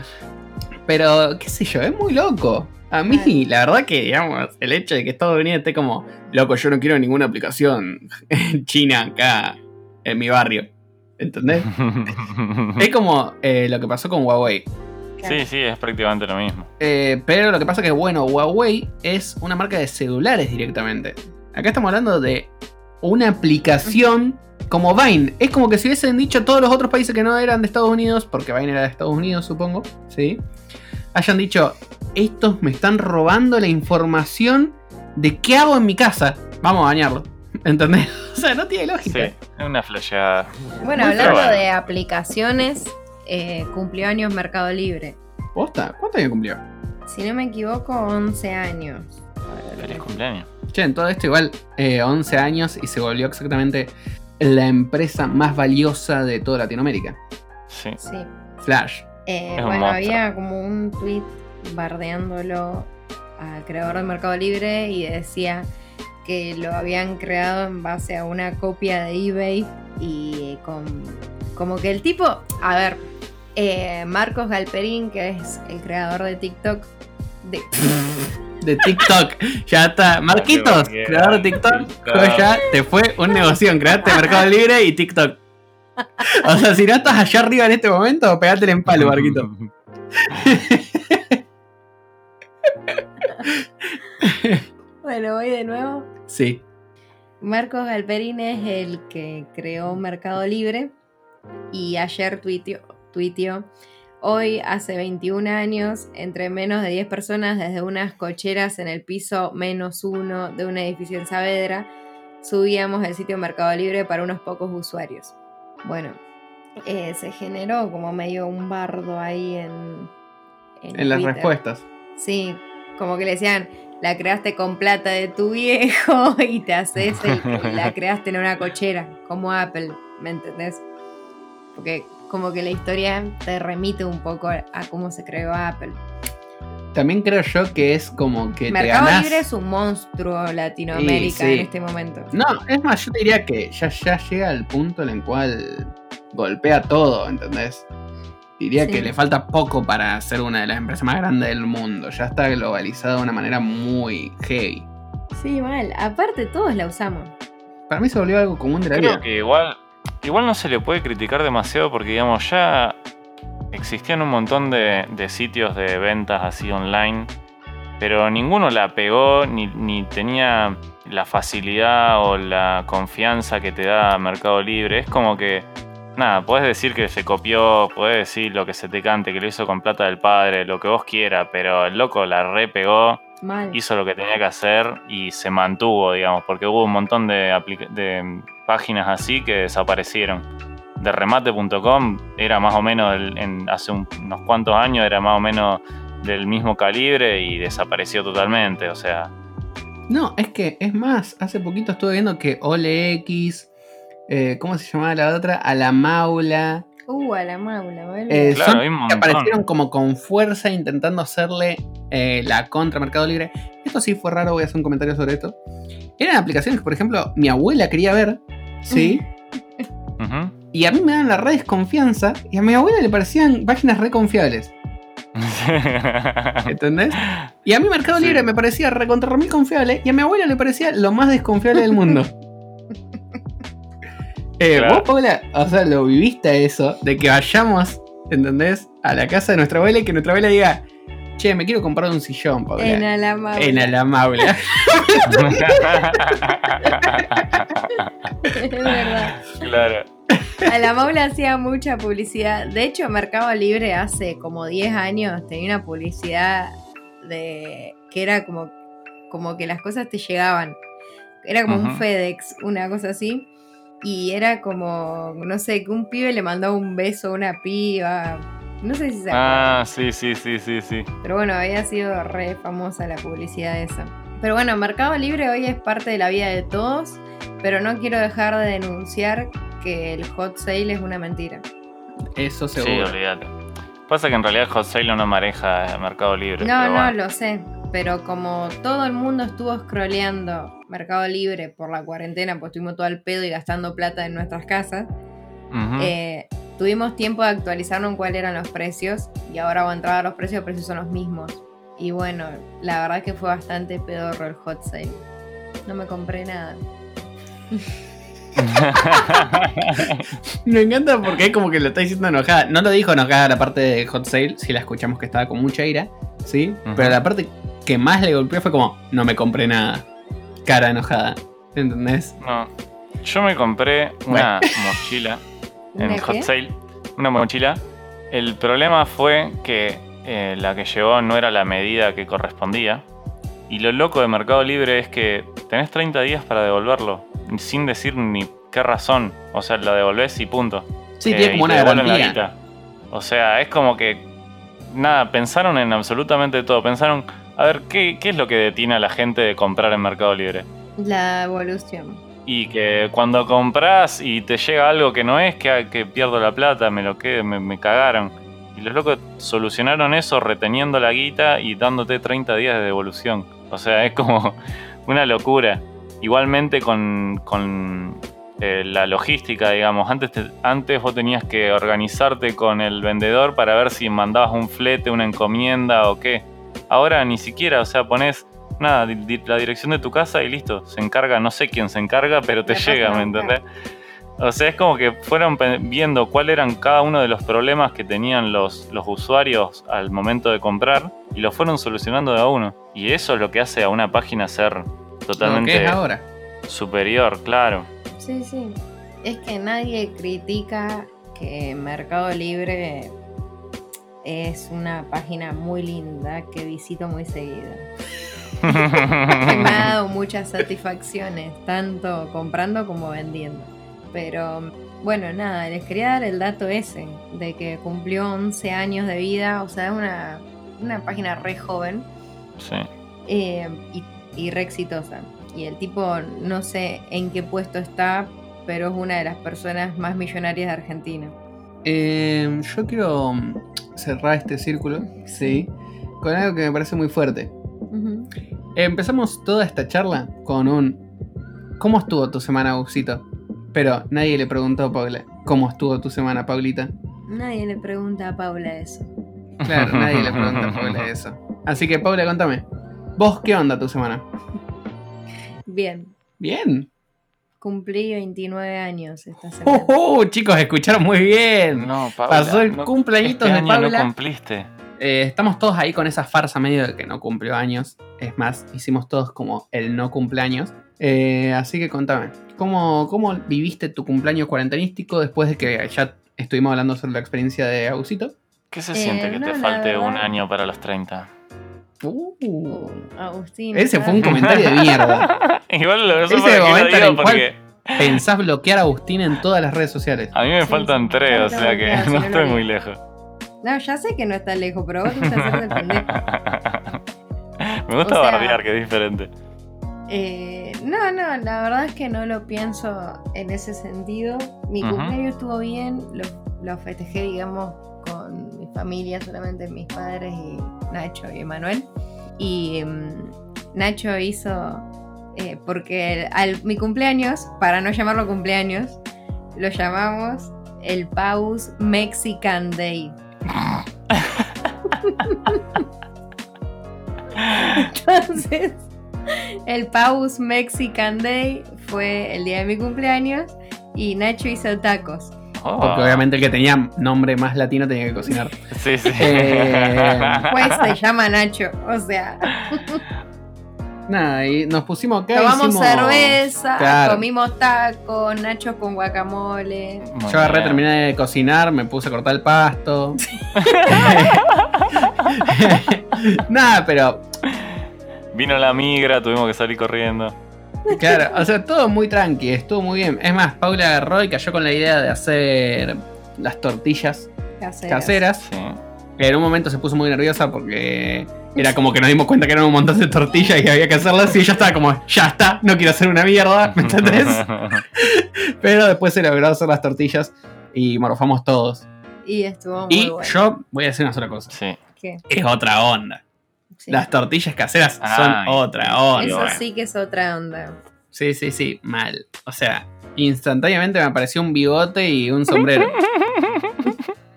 S1: Pero, qué sé yo, es muy loco. A mí, la verdad que, digamos, el hecho de que Estados Unidos esté como, loco, yo no quiero ninguna aplicación china acá en mi barrio. ¿Entendés? Es como eh, lo que pasó con Huawei.
S3: sí, sí, es prácticamente lo mismo.
S1: Eh, pero lo que pasa que, bueno, Huawei es una marca de celulares directamente. Acá estamos hablando de una aplicación como Vine. Es como que si hubiesen dicho todos los otros países que no eran de Estados Unidos, porque Vine era de Estados Unidos, supongo, ¿sí? Hayan dicho, estos me están robando la información de qué hago en mi casa. Vamos a bañarlo. ¿Entendés? O sea, no tiene
S3: Sí,
S1: lógica.
S3: es una flasheada.
S2: Bueno,
S1: Muy
S2: hablando de aplicaciones, eh, cumplió años Mercado Libre.
S1: ¿Posta? ¿Cuánto años cumplió?
S2: Si no me equivoco, 11 años.
S3: Feliz cumpleaños.
S1: Che, en todo esto igual, eh, 11 años y se volvió exactamente la empresa más valiosa de toda Latinoamérica.
S3: Sí.
S2: Sí.
S1: Flash.
S2: Eh, bueno, había como un tweet bardeándolo al creador de Mercado Libre y decía que lo habían creado en base a una copia de eBay y con como que el tipo, a ver, eh, Marcos Galperín, que es el creador de TikTok, de,
S1: De TikTok. Ya está. Marquitos, creador de TikTok.
S3: TikTok.
S1: Joya, te fue un negocio. Creaste Mercado Libre y TikTok. O sea, si no estás allá arriba en este momento, pegate en palo, Marquito.
S2: bueno, voy de nuevo.
S1: Sí.
S2: Marcos Galperín es el que creó Mercado Libre y ayer tuiteó, tuiteó, hoy hace 21 años, entre menos de 10 personas desde unas cocheras en el piso menos uno de un edificio en Saavedra, subíamos el sitio Mercado Libre para unos pocos usuarios. Bueno, eh, se generó como medio un bardo ahí en...
S1: En las respuestas.
S2: Sí, como que le decían, la creaste con plata de tu viejo y te haces el- y la creaste en una cochera, como Apple, ¿me entendés? Porque como que la historia te remite un poco a cómo se creó Apple.
S1: También creo yo que es como que te
S2: Mercado
S1: ganás.
S2: Libre es un monstruo Latinoamérica
S1: Sí, sí.
S2: en este momento.
S1: No, es más, yo te diría que ya, ya llega al punto en el cual golpea todo, ¿entendés? Diría
S2: Sí.
S1: que le falta poco para ser una de las empresas más grandes del mundo. Ya está globalizada de una manera muy heavy.
S2: Sí, mal. Aparte todos la usamos.
S1: Para mí se volvió algo común de la
S3: Creo
S1: vida.
S3: que igual, igual no se le puede criticar demasiado porque, digamos, ya existían un montón de, de sitios de ventas así online, pero ninguno la pegó ni, ni tenía la facilidad o la confianza que te da Mercado Libre. Es como que, nada, puedes decir que se copió, puedes decir lo que se te cante, que lo hizo con plata del padre, lo que vos quieras, pero el loco la repegó
S2: Mal.
S3: hizo lo que tenía que hacer y se mantuvo, digamos, porque hubo un montón de, de páginas así que desaparecieron. De remate.com era más o menos, el- en, hace un- unos cuantos años, era más o menos del mismo calibre y desapareció totalmente, o sea,
S1: No, es que, es más, hace poquito estuve viendo que OLX, eh, ¿cómo se llamaba la otra? A la Maula.
S2: Uh, a la maula, ¿vale?
S1: Eh,
S3: Claro,
S1: son
S3: hay un
S1: que aparecieron como con fuerza intentando hacerle eh, la contra Mercado Libre. Esto sí fue raro, voy a hacer un comentario sobre esto. Eran aplicaciones que, por ejemplo, mi abuela quería ver, ¿sí? Y a mí me dan la re desconfianza y a mi abuela le parecían páginas re confiables. ¿Entendés? Y a mí Mercado
S3: Sí.
S1: Libre me parecía recontra mil confiable y a mi abuela le parecía lo más desconfiable del mundo. Eh,
S3: Claro.
S1: Vos, Paula, o sea, lo viviste eso, de que vayamos, ¿entendés? A la casa de nuestra abuela y que nuestra abuela diga, che, me quiero comprar un sillón, Paula.
S2: En Alama.
S1: En Alamaula.
S2: es verdad.
S3: claro.
S2: A la Maula hacía mucha publicidad. De hecho, Mercado Libre hace como 10 años tenía una publicidad de que era como, como que las cosas te llegaban. Era como un. FedEx, una cosa así. Y era como, no sé, que un pibe le mandaba un beso a una piba. No sé si se acuerdan.
S3: Ah, sí, sí, sí, sí, sí.
S2: Pero bueno, había sido re famosa la publicidad esa. Pero bueno, Mercado Libre hoy es parte de la vida de todos, pero no quiero dejar de denunciar que el hot sale es una mentira.
S1: Eso
S3: Sí,
S1: seguro.
S3: olvídate. Pasa que en realidad Hot Sale no maneja Mercado Libre.
S2: No,
S3: pero
S2: no,
S3: bueno.
S2: lo sé. Pero como todo el mundo estuvo scrolleando Mercado Libre por la cuarentena, pues estuvimos todo al pedo y gastando plata en nuestras casas, eh, tuvimos tiempo de actualizarnos en cuáles eran los precios y ahora a entrar a los precios, los precios son los mismos. Y bueno, la verdad que fue bastante pedorro el hot sale. No me compré nada.
S1: Me encanta porque es como que lo está diciendo enojada. No lo dijo enojada la parte de Hot Sale, si la escuchamos que estaba con mucha ira, ¿sí? Pero la parte que más le golpeó fue como, no me compré nada. Cara enojada. ¿Entendés?
S3: No. Yo me compré una mochila en
S2: ¿Una
S3: Hot
S2: qué?
S3: Sale. Una mochila. El problema fue que eh, la que llegó no era la medida que correspondía. Y lo loco de Mercado Libre es que tenés 30 días para devolverlo. Sin decir ni qué razón. O sea, la devolvés y punto.
S1: Sí,
S3: Eh,
S1: tiene como una garantía.
S3: O sea, es como que. Nada, pensaron en absolutamente todo. Pensaron, a ver, ¿qué, qué es lo que detiene a la gente de comprar en Mercado Libre?
S2: La evolución.
S3: Y que cuando compras y te llega algo que no es, que, que pierdo la plata, me lo quedo, me, cagaron. Y los locos solucionaron eso reteniendo la guita y dándote 30 días de devolución. O sea, es como una locura. Igualmente con, con, eh, la logística, digamos. Antes, te- antes vos tenías que organizarte con el vendedor para ver si mandabas un flete, una encomienda o qué. Ahora ni siquiera, o sea, pones nada, di- di- la dirección de tu casa y listo. Se encarga, no sé quién se encarga, pero te llega, ¿me entendés? O sea, es como que fueron viendo cuáles eran cada uno de los problemas que tenían los, los usuarios al momento de comprar y los fueron solucionando de a uno. Y eso es lo que hace a una página ser
S1: Lo que
S3: totalmente
S1: es ahora.
S3: superior, claro.
S2: Sí, sí. Es que nadie critica que Mercado Libre es una página muy linda que visito muy seguido. Que me ha dado muchas satisfacciones, tanto comprando como vendiendo. Pero bueno, nada, les quería dar el dato ese, de que cumplió 11 años de vida, o sea, es una, una página re joven
S3: sí.
S2: eh, y, y re exitosa. Y el tipo, no sé en qué puesto está, pero es una de las personas más millonarias de Argentina.
S1: Eh, yo quiero cerrar este círculo, sí, con algo que me parece muy fuerte. Empezamos toda esta charla con un ¿Cómo estuvo tu semana, Gusito? Pero nadie le preguntó a Paula ¿Cómo estuvo tu semana, Paulita?
S2: Nadie le pregunta a Paula eso.
S1: Claro, nadie le pregunta a Paula eso. Así que, Paula, contame. ¿Vos qué onda tu semana?
S2: Bien,
S1: Bien.
S2: cumplí 29 años esta semana.
S1: ¡Oh, oh! Chicos, escucharon muy bien.
S3: No, Paula,
S1: Pasó el
S3: no-
S1: cumpleañitos
S3: este
S1: de
S3: año
S1: Paula.
S3: no cumpliste.
S1: Eh, estamos todos ahí con esa farsa medio de que no cumplió años. Es más, hicimos todos como el no cumpleaños. Eh, así que contame, ¿cómo, ¿cómo viviste tu cumpleaños cuarentenístico después de que ya estuvimos hablando sobre la experiencia de Agusito?
S3: ¿Qué se
S2: Eh,
S3: siente que
S2: no,
S3: te falte un año para los 30?
S1: Uh,
S2: Agustín.
S1: ese
S2: ¿sabes?
S1: fue un comentario de mierda.
S3: Igual lo
S1: Ese
S3: eso qué
S1: momento
S3: lo digo porque
S1: Pensás bloquear a Agustín en todas las redes sociales.
S3: a mí me
S2: Sí,
S3: faltan
S2: sí,
S3: tres, o sea que no estoy muy lejos.
S2: No, ya sé que no está lejos, pero vos te gusta hacer el pendejo.
S3: me gusta
S2: O sea-
S3: bardear, que es diferente.
S2: Eh, no, no, la verdad es que no lo pienso en ese sentido. Mi cumpleaños estuvo bien, lo, lo festejé, digamos, con mi familia, solamente mis padres y Nacho y Emanuel. Y mm, Nacho hizo, eh, porque al mi cumpleaños, para no llamarlo cumpleaños, lo llamamos el Paus Mexican Day. Entonces, el Paus Mexican Day fue el día de mi cumpleaños y Nacho hizo tacos.
S3: Oh.
S1: Porque obviamente el que tenía nombre más latino tenía que cocinar.
S3: Sí, sí.
S1: Eh,
S2: Pues se llama Nacho, o sea,
S1: Nada, y nos pusimos acá.
S2: tomamos
S1: hicimos-
S2: cerveza,
S1: Claro.
S2: comimos tacos, Nachos con guacamole.
S3: Muy
S1: Yo agarré, terminé de cocinar, me puse a cortar el pasto. Nada, pero
S3: Vino la migra, tuvimos que salir corriendo.
S1: claro, o sea, todo muy tranqui, estuvo muy bien. Es más, Paula agarró y cayó con la idea de hacer las tortillas
S2: Caseras.
S1: caseras.
S3: Sí.
S1: En un momento se puso muy nerviosa porque era como que nos dimos cuenta que eran un montón de tortillas y había que hacerlas y ella estaba como, ya está, no quiero hacer una mierda, ¿me entendés? Pero después se logró hacer las tortillas y morfamos todos.
S2: Y estuvo muy
S1: Y
S2: bueno.
S1: yo voy a decir una sola cosa.
S3: sí.
S1: Es otra onda.
S2: Sí.
S1: Las tortillas caseras
S3: Ay,
S1: son otra onda.
S2: Eso sí que es otra onda.
S1: Sí, sí, sí, mal. O sea, instantáneamente me apareció un bigote y un sombrero.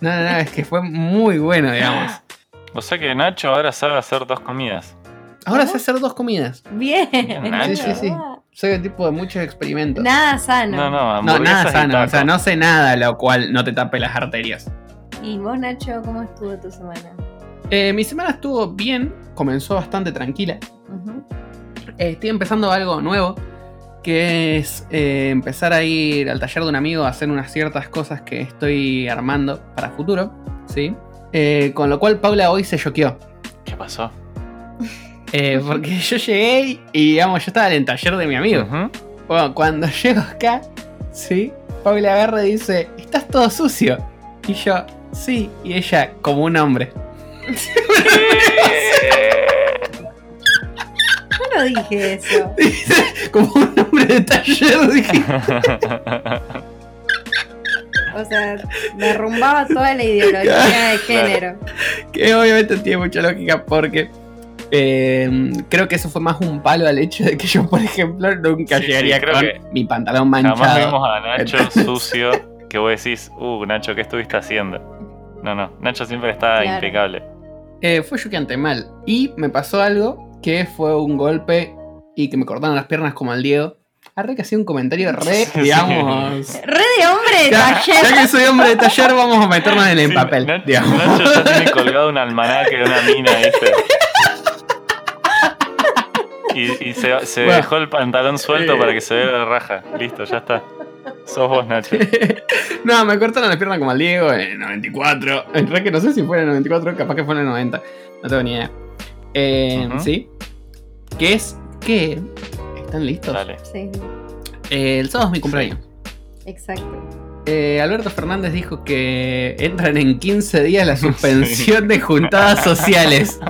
S1: No, no, no, es que fue muy bueno, digamos.
S3: O sea que Nacho ahora sabe hacer dos comidas.
S1: Ahora
S2: ¿Cómo?
S1: sé hacer dos comidas.
S2: Bien.
S3: Nacho.
S1: Sí, sí, sí. Soy el tipo de muchos experimentos.
S2: Nada sano.
S3: No, no,
S1: No, nada sano. O sea, no sé nada lo cual no te tape las arterias.
S2: ¿Y vos, Nacho, cómo estuvo tu semana?
S1: Eh, mi semana estuvo bien, comenzó bastante tranquila. Eh, estoy empezando algo nuevo, que es eh, empezar a ir al taller de un amigo a hacer unas ciertas cosas que estoy armando para futuro, ¿sí? Eh, con lo cual Paula hoy se choqueó.
S3: ¿Qué pasó?
S1: Eh, porque yo llegué y, digamos, yo estaba en el taller de mi amigo. Bueno, cuando llego acá, ¿sí? Paula agarra y dice, estás todo sucio. Y yo, sí. Y ella, como un hombre.
S2: Yo no dije eso.
S1: Como un hombre de taller, dije.
S2: O sea, derrumbaba toda la ideología de género.
S1: Que obviamente tiene mucha lógica porque eh, creo que eso fue más un palo al hecho de que yo, por ejemplo, nunca
S3: Sí, sí,
S1: llegaría
S3: creo
S1: con
S3: que
S1: mi pantalón
S3: Jamás
S1: manchado.
S3: vimos a Nacho
S1: Entonces-
S3: sucio que vos decís, uh, Nacho, ¿qué estuviste haciendo? No, no, Nacho siempre está
S2: Claro.
S3: impecable.
S1: Eh, fue choqueante mal. Y me pasó algo que fue un golpe y que me cortaron las piernas como al Diego. Arre que hacía un comentario re,
S3: Sí.
S1: digamos.
S2: Re de hombre de
S1: Ya,
S2: taller.
S1: ya que soy hombre de taller, vamos a meternos en el
S3: Sí,
S1: papel.
S3: Nacho,
S1: digamos.
S3: Nacho ya tiene colgado un almanaque de una mina, ¿viste? Y, y se, se
S1: Bueno.
S3: dejó el pantalón suelto
S1: Eh.
S3: para que se vea la raja. Listo, ya está. Sos vos, Nacho.
S1: no, me cortaron las piernas como al Diego en el 94. En realidad que no sé si fue en el 94, capaz que fue en el 90. No tengo ni idea. Eh. ¿Sí? ¿Qué es? ¿Qué? ¿Están listos?
S3: Dale.
S2: Sí,
S1: Eh, el sábado es mi cumpleaños.
S2: exacto.
S1: Eh, Alberto Fernández dijo que entran en 15 días la suspensión de juntadas sociales.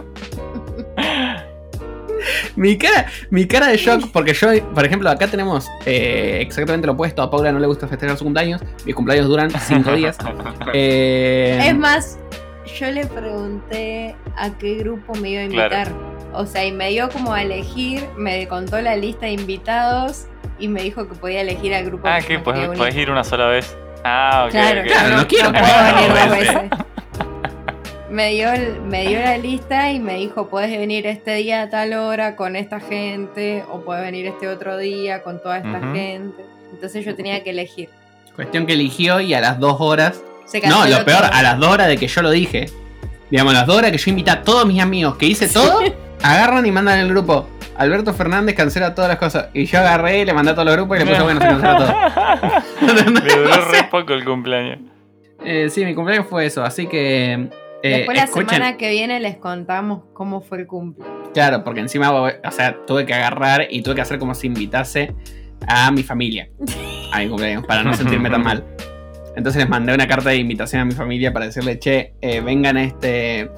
S1: Mi cara, mi cara de shock, porque yo, por ejemplo, acá tenemos eh, exactamente lo opuesto. A Paula no le gusta festejar su cumpleaños. Mis cumpleaños duran 5 días. Eh,
S2: Es más, yo le pregunté a qué grupo me iba a invitar. O sea, y me dio como a elegir, me contó la lista de invitados y me dijo que podía elegir al grupo
S3: Ah,
S2: que
S3: ¿Podés, podés ir una sola vez? Ah, ok.
S2: Claro.
S1: Claro, no quiero
S2: puedo
S1: que me
S2: Me dio, el- me dio la lista y me dijo, puedes venir este día a tal hora con esta gente o puedes venir este otro día con toda esta gente. Entonces yo tenía que elegir.
S1: Cuestión que eligió y a las 2 horas.
S2: Se
S1: No, lo peor,
S2: todo.
S1: a las 2 horas de que yo lo dije. Digamos, a las 2 horas que yo invité a todos mis amigos que hice todo, agarran y mandan el grupo. Alberto Fernández cancela todas las cosas. Y yo agarré, le mandé a todos los grupos y le puse bueno, se canceló todo.
S3: Le duró re poco el cumpleaños.
S1: Eh, sí, mi cumpleaños fue eso, así que. Eh,
S2: Después la
S1: escuchen-
S2: semana que viene les contamos cómo fue el cumple.
S1: Claro, porque encima, o sea, tuve que agarrar y tuve que hacer como si invitase a mi familia a mi cumpleaños para no sentirme tan mal. Entonces les mandé una carta de invitación a mi familia para decirle, che, eh, vengan este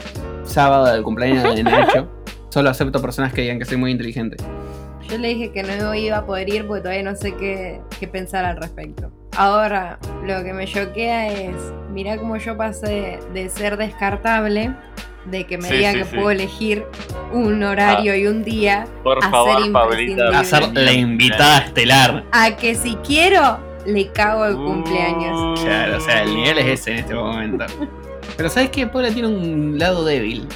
S1: sábado del cumpleaños de Nacho. Solo acepto personas que digan que soy muy inteligente.
S2: Yo le dije que no iba a poder ir porque todavía no sé qué, qué pensar al respecto. Ahora, lo que me choquea es, mirá cómo yo pasé de ser descartable, de que me
S3: Sí,
S2: diga
S3: sí,
S2: que
S3: sí.
S2: puedo elegir un horario y un día,
S3: Por
S2: a
S3: favor,
S2: ser
S3: Pablita.
S1: A ser la invitada estelar.
S2: a que si quiero, le cago el cumpleaños.
S1: Claro, o sea, el nivel es ese en este momento. Pero ¿sabes qué? Paula tiene un lado débil.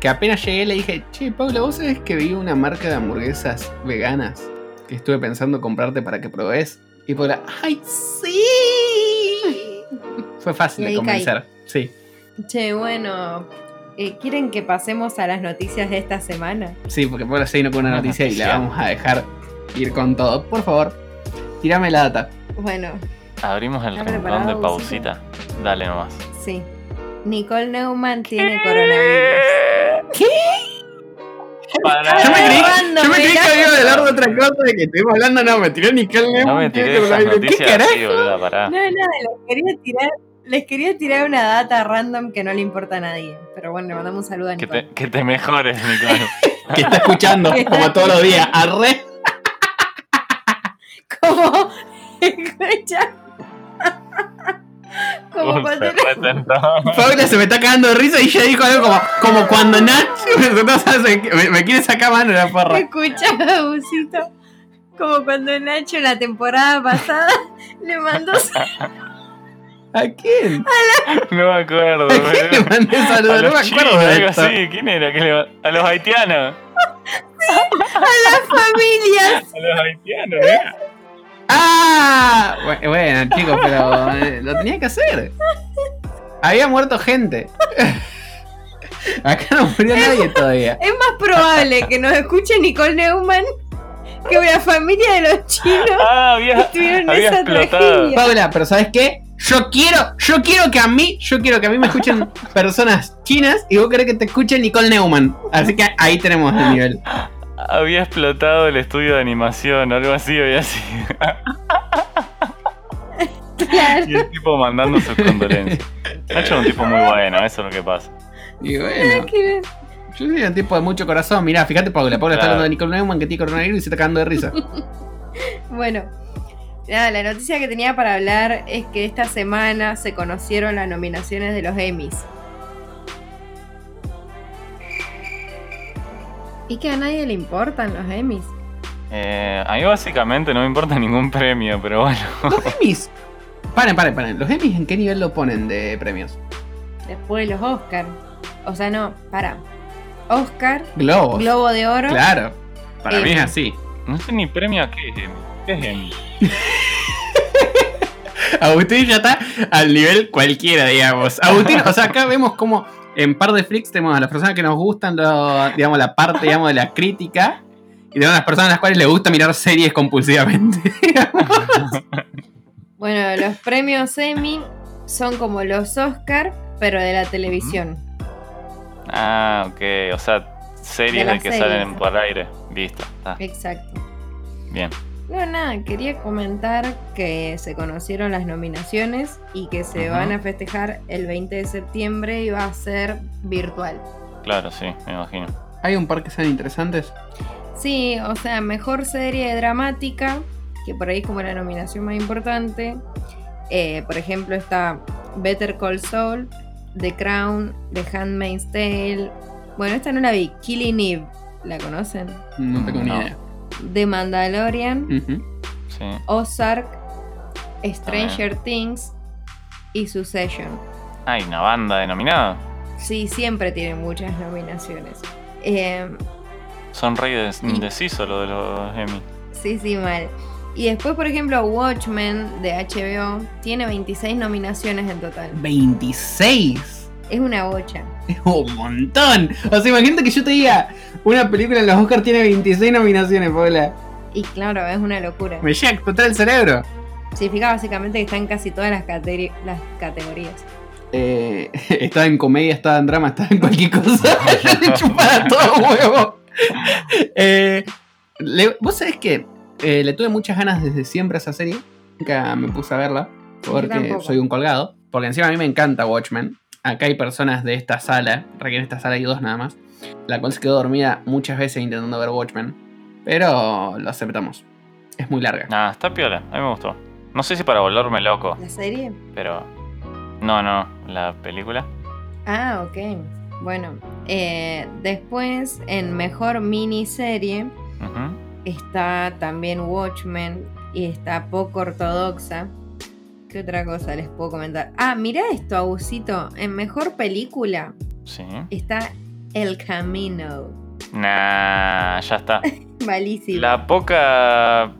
S1: Que apenas llegué le dije, che, Paula, ¿vos sabés que vi una marca de hamburguesas veganas que estuve pensando comprarte para que probés? Y Paula, ¡ay, sí! Fue fácil de convencer. Sí,
S2: Che, bueno, eh, ¿quieren que pasemos a las noticias de esta semana?
S1: sí, porque Paula se vino con una
S3: Una
S1: noticia y la vamos a dejar ir con todo. Por favor, tirame la data.
S2: Bueno,
S3: Abrimos el
S2: ¿Está
S3: rincón de pausita. Dale nomás.
S2: sí. Nicole Neumann tiene coronavirus.
S3: Para-
S1: Yo me creí, yo me creí que hablar de otra cosa de que estuvimos hablando, no, me tiró Nicole Neumann.
S3: No me tiré esas
S1: coronavirus. ¿Qué
S3: noticias
S1: carajo?
S3: así, boluda, pará.
S2: No, nada, les quería tirar, les quería tirar una data random que no le importa a nadie. Pero bueno, le mandamos un saludo a
S3: Que
S2: Nicole.
S3: te, que te mejores, Nicole.
S1: que está escuchando como todos los días. Arre.
S2: Como, escucha. Como cuando.
S1: Paula se me está cagando de risa y ella dijo algo como, como cuando Nacho me, me, me quiere sacar mano la porra.
S2: Escucha, Busito. Como cuando Nacho la temporada pasada le mandó
S1: ¿A quién?
S3: No me acuerdo,
S1: ¿A quién le mandé
S3: A
S1: saludos? No
S3: los
S1: me
S3: chinos,
S1: acuerdo de
S3: algo
S1: esto.
S3: así. ¿Quién era? ¿Qué le- A los haitianos.
S2: familias.
S3: A los haitianos, ¿eh?
S1: ¡Ah! Bu- Bueno, chicos, pero eh, lo tenía que hacer. Había muerto gente. Acá no murió nadie todavía.
S2: Es más probable que nos escuche Nicole Neumann que una familia de los chinos
S3: Ah, había,
S2: tuvieron
S3: había
S2: esa
S3: explotado.
S2: tragedia.
S1: Paula, pero ¿sabes qué? Yo quiero, yo quiero que a mí, yo quiero que a mí me escuchen personas chinas y vos querés que te escuche Nicole Neumann. Así que ahí tenemos el nivel.
S3: Había explotado el estudio de animación o algo así, había sido.
S2: Claro.
S3: Y el tipo mandando sus condolencias. Nacho es un tipo muy bueno, eso es lo que pasa.
S1: Y bueno, yo soy un tipo de mucho corazón. Mirá, fíjate, Paula. Paula está
S3: Claro.
S1: hablando de Nicole Neumann que tiene coronavirus y se está cagando de risa.
S2: Bueno, nada, la noticia que tenía para hablar es que esta semana se conocieron las nominaciones de los Emmys. Y que a nadie le importan los Emmys.
S3: Eh, a mí básicamente no me importa ningún premio, pero bueno.
S1: Los Emmys. Paren, paren, paren. ¿Los Emmys en qué nivel lo ponen de premios?
S2: Después los Oscar. O sea, no, para. Oscar,
S1: Globos.
S2: Globo de Oro.
S1: Claro. Para mí es
S2: Emmy.
S1: así.
S3: No sé ni premio a qué es Emmy. ¿Qué es Emmy?
S1: Agustín ya está al nivel cualquiera, digamos. Agustín, o sea, acá vemos como en par de flicks tenemos a las personas que nos gustan, lo- digamos, la parte, digamos, de la crítica. Y tenemos a las personas a las cuales les gusta mirar series compulsivamente.
S2: Bueno, los premios Emmy son como los Oscar, pero de la televisión.
S3: Ah, ok. O sea, series
S2: De
S3: que
S2: series.
S3: salen por aire. Listo. Está.
S2: Exacto.
S3: Bien.
S2: No, nada, quería comentar que se conocieron las nominaciones y que se van a festejar el 20 de septiembre y va a ser virtual.
S3: Claro, sí, me imagino.
S1: Hay un par que sean interesantes.
S2: Sí, o sea, mejor serie dramática, que por ahí es como la nominación más importante. Eh, por ejemplo, está Better Call Saul, The Crown, The Handmaid's Tale. Bueno, esta no la vi, Killing Eve, ¿la conocen?
S1: No tengo ni
S3: No.
S1: idea.
S2: The Mandalorian.
S3: Sí.
S2: Ozark, Stranger Things y Succession.
S3: Hay una banda denominada.
S2: Sí, siempre tiene muchas nominaciones. Eh,
S3: Son rey de indeciso lo de los Emmy.
S2: sí, sí, mal. Y después, por ejemplo, Watchmen de HBO tiene 26 nominaciones en total.
S1: 26.
S2: Es una bocha.
S1: Es un montón. O sea, imagínate que yo te diga, una película en los Oscars tiene 26 nominaciones, Paula.
S2: Y claro, es una locura.
S1: Me llega a explotar el cerebro.
S2: Significa básicamente que está en casi todas las, categorías.
S1: Eh, estaba en comedia, estaba en drama, estaba en cualquier cosa. Le chupaba todo huevo. Eh, le- Vos sabés que eh, le tuve muchas ganas desde siempre a esa serie. Nunca me puse a verla. Porque soy un colgado. Porque encima a mí me encanta Watchmen. Acá hay personas de esta sala. En esta sala hay dos nada más. La cual se quedó dormida muchas veces intentando ver Watchmen. Pero lo aceptamos. Es muy larga.
S3: Nada, está piola. A mí me gustó. No sé si para volverme loco,
S2: ¿La serie?
S3: pero. No, no, la película.
S2: Ah, ok. Bueno, eh, después en mejor miniserie
S3: Ujú.
S2: está también Watchmen y está poco ortodoxa. ¿Qué otra cosa les puedo comentar? Ah, mira esto, Abusito. En mejor película
S3: Sí.
S2: está El Camino.
S3: Nah, ya está.
S2: Malísimo.
S3: La poca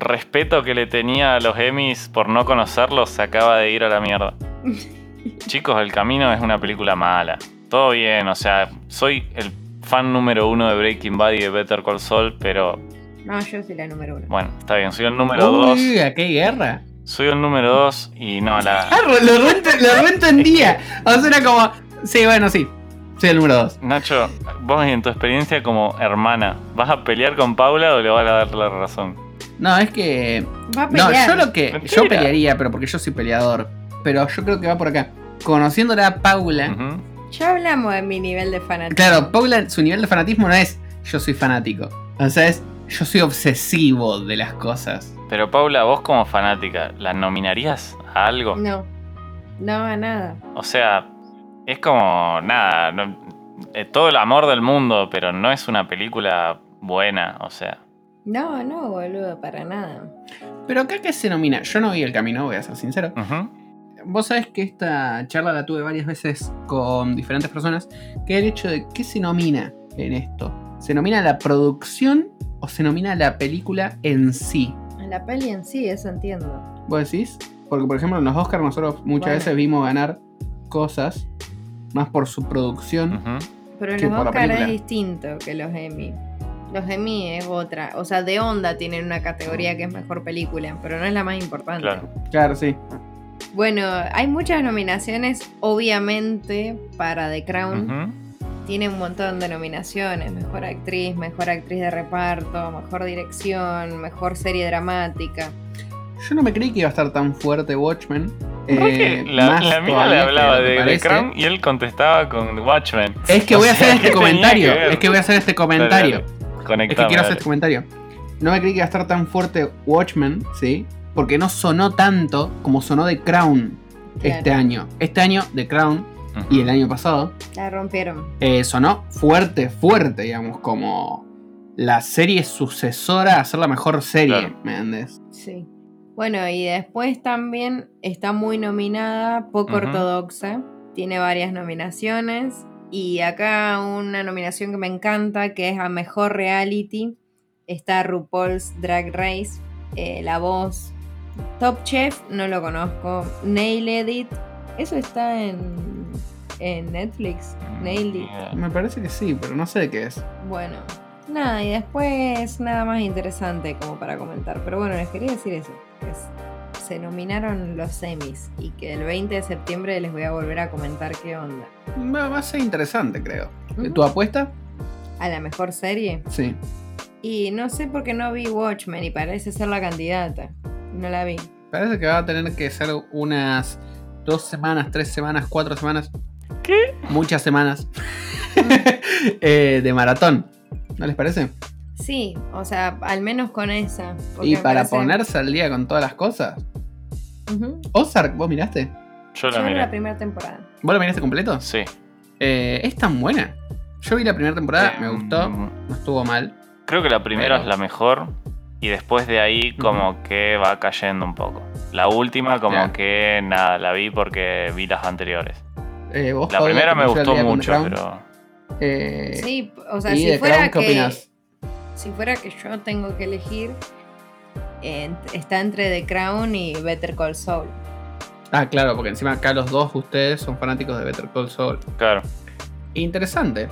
S3: respeto que le tenía a los Emmys por no conocerlos se acaba de ir a la mierda. Chicos, El Camino es una película mala. Todo bien, o sea, soy el fan número uno de Breaking Bad y de Better Call Saul, pero
S2: No, yo soy la número uno.
S3: bueno, está bien, soy el número dos.
S1: Uy, ¿a qué guerra?
S3: Soy el número dos y no, la...
S1: Ah, lo, reent- lo reentendía. O sea, era como. Sí, bueno, sí. Soy el número 2.
S3: Nacho, vos en tu experiencia como hermana, ¿vas a pelear con Paula o le vas a dar la razón?
S1: No, es que.
S2: Va a
S1: No,
S2: pelear.
S1: yo lo que.
S3: Mentira.
S1: Yo pelearía, pero porque yo soy peleador. Pero yo creo que va por acá. Conociéndola a Paula.
S2: Ya hablamos de mi nivel de fanatismo.
S1: Claro, Paula, su nivel de fanatismo no es yo soy fanático. O sea, es yo soy obsesivo de las cosas.
S3: Pero Paula, vos como fanática, ¿la nominarías a algo?
S2: No. No a nada.
S3: O sea, es como nada, no- eh, todo el amor del mundo, pero no es una película buena, o sea.
S2: No, no, boludo, para nada.
S1: Pero acá que se nomina. Yo no vi el camino, voy a ser sincero.
S3: Ujú.
S1: Vos sabés que esta charla la tuve varias veces con diferentes personas. Que el hecho de qué se nomina en esto. ¿Se nomina la producción o se nomina la película en sí?
S2: La peli en sí, eso entiendo.
S1: ¿Vos decís? Porque, por ejemplo, en los Oscars nosotros muchas
S2: Bueno.
S1: veces vimos ganar cosas más por su producción.
S2: Pero en los
S1: por la
S2: Oscar es distinto que los Emmy. Los Emmy es otra. O sea, de onda tienen una categoría que es mejor película, pero no es la más importante.
S3: Claro.
S1: Claro, sí.
S2: Bueno, hay muchas nominaciones, obviamente, para The Crown.
S3: Ujú.
S2: Tiene un montón de nominaciones. Mejor actriz, mejor actriz de reparto, mejor dirección, mejor serie dramática.
S1: Yo no me creí que iba a estar tan fuerte Watchmen.
S3: Porque
S1: eh,
S3: la, la
S1: todavía
S3: le hablaba de. Crown y él contestaba con Watchmen.
S1: Es que voy a hacer
S3: ¿qué
S1: este comentario.
S3: que?
S1: Es que voy a hacer este comentario.
S3: Dale, dale.
S1: Es que quiero hacer
S3: dale.
S1: este comentario. No me creí que iba a estar tan fuerte Watchmen, ¿sí? Porque no sonó tanto como sonó The Crown
S2: Claro.
S1: este año. Este año, The Crown, Y el año pasado,
S2: La rompieron.
S1: eh, sonó fuerte, fuerte, digamos, como la serie sucesora a ser la mejor serie,
S3: Claro.
S1: ¿me entendés?
S2: Sí. Bueno, y después también está muy nominada, poco ortodoxa. Tiene varias nominaciones. Y acá una nominación que me encanta, que es a Mejor Reality. Está RuPaul's Drag Race, eh, La Voz. Top Chef, no lo conozco. Nail Edit, eso está en, en Netflix. Nailed It.
S1: Me parece que sí, pero no sé de qué es.
S2: Bueno, nada, y después nada más interesante como para comentar. Pero bueno, les quería decir eso. que es- se nominaron los semis y que el 20 de septiembre les voy a volver a comentar qué onda.
S1: Va, va a ser interesante, creo. ¿Tu apuesta?
S2: A la mejor serie.
S1: Sí.
S2: Y no sé por qué no vi Watchmen y parece ser la candidata. No la vi.
S1: Parece que va a tener que ser unas dos semanas, tres semanas, cuatro semanas.
S3: ¿Qué?
S1: Muchas semanas. eh, de maratón. ¿No les parece?
S2: Sí, o sea, al menos con esa.
S1: Y
S2: me
S1: para
S2: parece-
S1: ponerse al día con todas las cosas. Ozark, ¿vos miraste?
S3: Yo
S2: Yo
S3: la
S2: vi la
S3: miré.
S2: primera temporada.
S1: ¿Vos la miraste completo?
S3: Sí.
S1: Eh, es tan buena. Yo vi la primera temporada, me
S3: Em,
S1: gustó, no estuvo mal.
S3: Creo que la primera
S1: Pero-
S3: es la mejor. Y después de ahí como que va cayendo un poco. La última como que nada, la vi porque vi las anteriores.
S1: Eh, vos,
S3: La primera me gustó mucho, pero...
S1: eh,
S2: Sí, o sea, si fuera
S1: Crown, ¿qué
S2: que. si fuera que yo tengo que elegir, eh, está entre The Crown y Better Call Saul.
S1: Ah, claro, porque encima acá los dos ustedes son fanáticos de Better Call Saul.
S3: Claro.
S1: Interesante.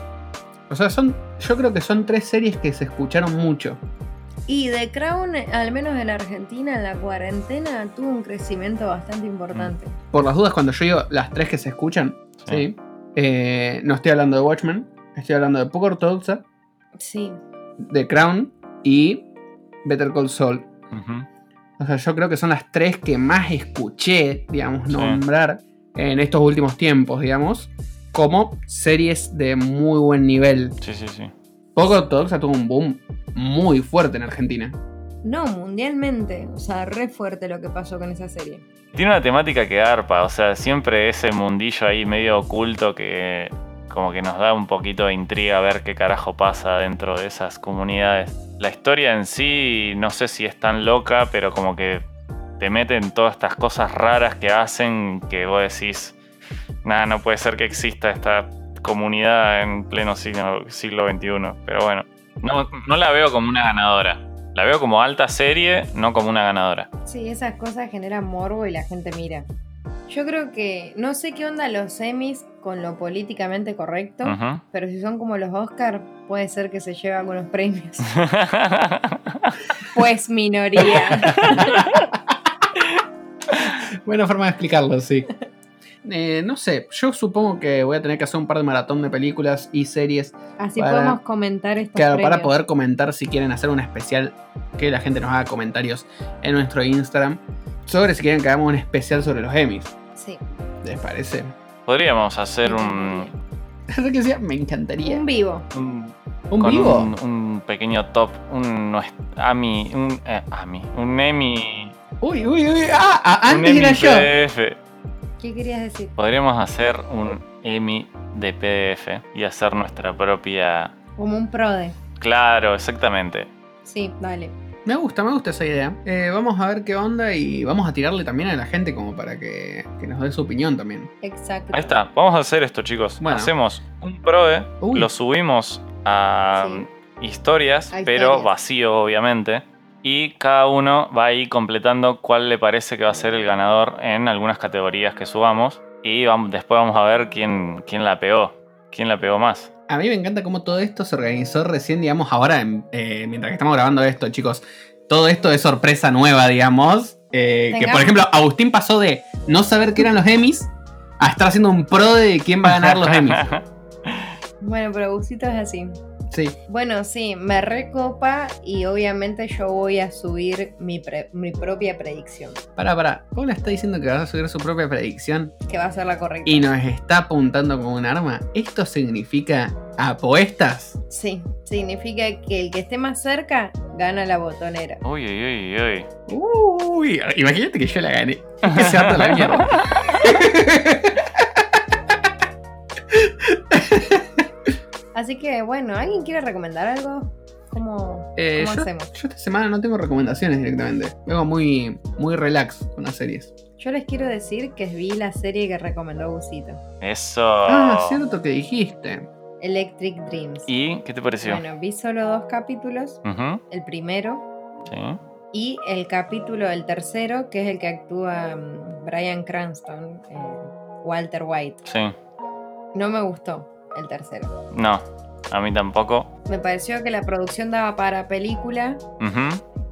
S1: O sea, son, yo creo que son tres series que se escucharon mucho.
S2: Y The Crown, al menos en Argentina, en la cuarentena, tuvo un crecimiento bastante importante.
S1: Por las dudas, cuando yo digo las tres que se escuchan,
S3: Sí.
S1: sí. eh, no estoy hablando de Watchmen, estoy hablando de Poco Ortodoxa,
S2: Sí.
S1: de Crown y Better Call Saul. O sea, yo creo que son las tres que más escuché, digamos,
S3: Sí.
S1: nombrar en estos últimos tiempos, digamos, como series de muy buen nivel.
S3: Sí, sí, sí.
S1: Poco Ortodoxa tuvo un boom muy fuerte en Argentina.
S2: No, mundialmente. O sea, re fuerte lo que pasó con esa serie.
S3: Tiene una temática que garpa, o sea, siempre ese mundillo ahí medio oculto que como que nos da un poquito de intriga ver qué carajo pasa dentro de esas comunidades. La historia en sí no sé si es tan loca, pero como que te meten todas estas cosas raras que hacen que vos decís, nada, no puede ser que exista esta comunidad en pleno siglo, siglo XXI. Pero bueno, no, no la veo como una ganadora. La veo como alta serie, no como una ganadora.
S2: Sí, esas cosas generan morbo y la gente mira. Yo creo que no sé qué onda los semis con lo políticamente correcto, pero si son como los Oscar, puede ser que se lleve algunos premios. Pues minoría.
S1: Buena forma de explicarlo, sí. Eh, no sé, yo supongo que voy a tener que hacer un par de maratón de películas y series
S2: Así
S1: Para-
S2: podemos comentar estos
S1: Claro, para poder comentar si quieren hacer un especial, que la gente nos haga comentarios en nuestro Instagram sobre si quieren que hagamos un especial sobre los Emmys.
S2: Sí.
S1: ¿Les parece?
S3: Podríamos hacer un,
S1: Eso que decía, me encantaría.
S2: Un vivo.
S3: un,
S1: ¿Un
S3: con
S1: vivo?
S3: Un, un pequeño top, un no es- Ami, un eh, Ami, un Emmy,
S1: Uy, uy, uy. Ah, ah,
S3: un
S1: antes
S3: Emmy
S1: era yo.
S2: ¿Qué querías decir?
S3: Podríamos hacer un Emmy de PDF y hacer nuestra propia.
S2: Como un prode.
S3: Claro, exactamente.
S2: Sí, dale.
S1: Me gusta, me gusta esa idea. Eh, vamos a ver qué onda y vamos a tirarle también a la gente como para que, que nos dé su opinión también.
S2: Exacto.
S3: Ahí está, vamos a hacer esto, chicos.
S1: Bueno.
S3: Hacemos un prode,
S1: Uy.
S3: lo subimos a
S2: Sí.
S3: historias,
S2: A
S3: pero
S2: historias.
S3: vacío, obviamente. Y cada uno va a ir completando cuál le parece que va a ser el ganador en algunas categorías que subamos. Y vamos, después vamos a ver quién, quién la pegó. ¿Quién la pegó más?
S1: A mí me encanta cómo todo esto se organizó recién, digamos, ahora, en- eh, mientras que estamos grabando esto, chicos. Todo esto es sorpresa nueva, digamos. eh, que por ejemplo, Agustín pasó de no saber qué eran los Emmys a estar haciendo un pro de quién va a ganar los Emmys.
S2: Bueno, pero Busito es así.
S1: Sí.
S2: Bueno, sí, me recopa y obviamente yo voy a subir mi, pre- mi propia predicción,
S1: Para, para. Paula está diciendo que vas a subir su propia predicción
S2: que va a ser la correcta.
S1: y nos está apuntando con un arma. ¿Esto significa apuestas?
S2: Sí, significa que el que esté más cerca gana la botonera.
S3: uy, uy, uy, uy.
S1: Uy, imagínate que yo la gané. Que se la mierda.
S2: Así que bueno, ¿alguien quiere recomendar algo? ¿Cómo,
S1: Eh,
S2: cómo
S1: yo,
S2: hacemos?
S1: yo esta semana no tengo recomendaciones directamente. Vengo muy, muy relax con las series.
S2: Yo les quiero decir que vi la serie que recomendó Busito,
S3: Eso.
S1: Ah, cierto que dijiste.
S2: Electric Dreams.
S3: ¿Y qué te pareció?
S2: Bueno, vi solo dos capítulos, el primero
S3: sí.
S2: y el capítulo del tercero, que es el que actúa mm, Brian Cranston, eh, Walter White.
S3: Sí.
S2: No me gustó el tercero.
S3: No, a mí tampoco.
S2: Me pareció que la producción daba para película,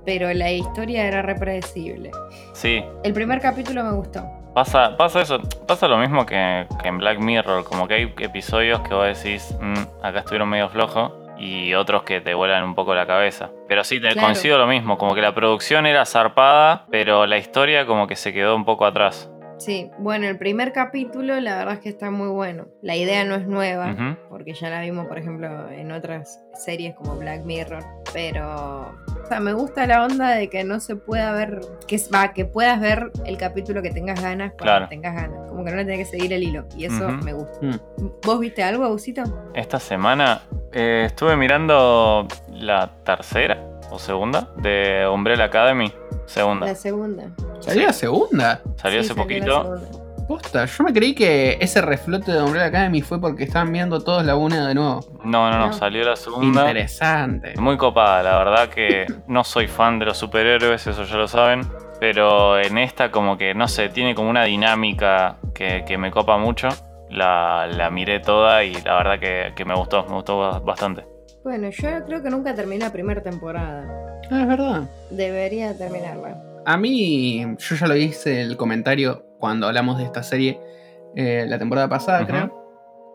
S2: pero la historia era repredecible.
S3: Sí,
S2: El primer capítulo me gustó.
S3: Pasa, pasa eso, pasa lo mismo que, que en Black Mirror, como que hay episodios que vos decís, "Mm, acá estuvieron medio flojos, y otros que te vuelan un poco la cabeza. Pero sí, te
S2: Claro.
S3: coincido lo mismo, como que la producción era zarpada, pero la historia como que se quedó un poco atrás.
S2: Sí, bueno, el primer capítulo la verdad es que está muy bueno. La idea no es nueva, porque ya la vimos, por ejemplo, en otras series como Black Mirror, pero o sea, me gusta la onda de que no se pueda ver, que va, que puedas ver el capítulo que tengas ganas cuando
S3: Claro.
S2: tengas ganas, como que no le tenés que seguir el hilo, y eso me gusta.
S1: Mm.
S2: ¿Vos viste algo, Abusito?
S3: Esta semana eh, estuve mirando la tercera o segunda de Umbrella Academy. Segunda.
S2: La segunda.
S1: Salió la segunda.
S3: Salió
S2: Sí,
S3: hace
S2: salió
S3: poquito.
S1: Posta, yo me creí que ese reflote de Umbrella Academy fue porque estaban viendo todos la una de nuevo.
S3: No, no, no,
S2: No.
S3: salió la segunda.
S1: Interesante.
S3: Muy copada, la verdad que no soy fan de los superhéroes, eso ya lo saben. Pero en esta como que, no sé, tiene como una dinámica que, que me copa mucho. La, la miré toda y la verdad que, que me gustó, me gustó ba- bastante.
S2: Bueno, yo creo que nunca terminé la primera temporada.
S1: Ah, es verdad.
S2: Debería terminarla.
S1: A mí, yo ya lo hice el comentario cuando hablamos de esta serie eh, la temporada pasada, creo.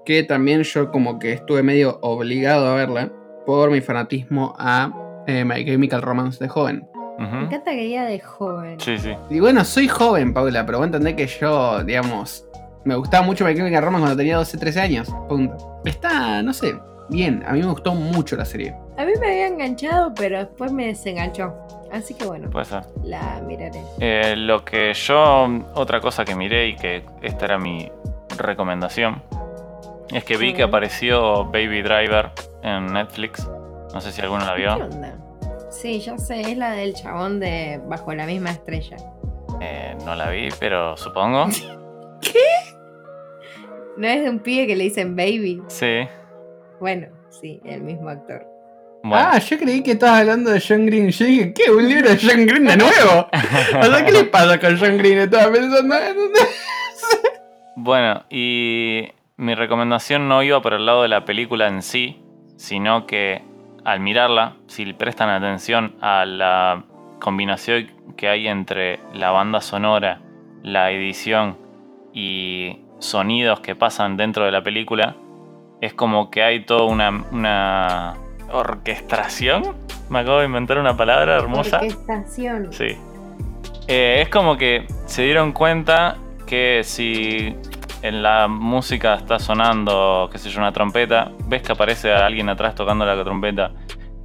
S1: Que también yo como que estuve medio obligado a verla por mi fanatismo a eh, My Chemical Romance de joven.
S2: Me encanta que ella de joven.
S3: Sí, sí.
S1: Y bueno, soy joven, Paula, pero vos entendés que yo, digamos, me gustaba mucho My Chemical Romance cuando tenía 12, 13 años. Punto. Está, no sé, bien. A mí me gustó mucho la serie.
S2: A mí me había enganchado, pero después me desenganchó. Así que bueno,
S3: Puede ser.
S2: la miraré.
S3: Eh, lo que yo, otra cosa que miré y que esta era mi recomendación, es que vi que apareció Baby Driver en Netflix. No sé si alguno la
S2: ¿Qué
S3: vio.
S2: onda? Sí, ya sé, es la del chabón de Bajo la misma estrella.
S3: Eh, no la vi, pero supongo.
S2: ¿No es de un pibe que le dicen baby?
S3: Sí.
S2: Bueno, sí, el mismo actor.
S3: Bueno,
S1: Ah, yo creí que estabas hablando de John Green. Yo dije, ¿qué? ¿Un libro de John Green de nuevo? O sea, ¿qué le pasa con John Green? Estaba pensando en...
S3: bueno, y mi recomendación no iba por el lado de la película en sí, sino que al mirarla, si prestan atención a la combinación que hay entre la banda sonora, la edición y sonidos que pasan dentro de la película, es como que hay toda una, una orquestación. Me acabo de inventar una palabra hermosa.
S2: Orquestación.
S3: Sí. Eh, es como que se dieron cuenta que si en la música está sonando, qué sé yo, una trompeta, ves que aparece alguien atrás tocando la trompeta,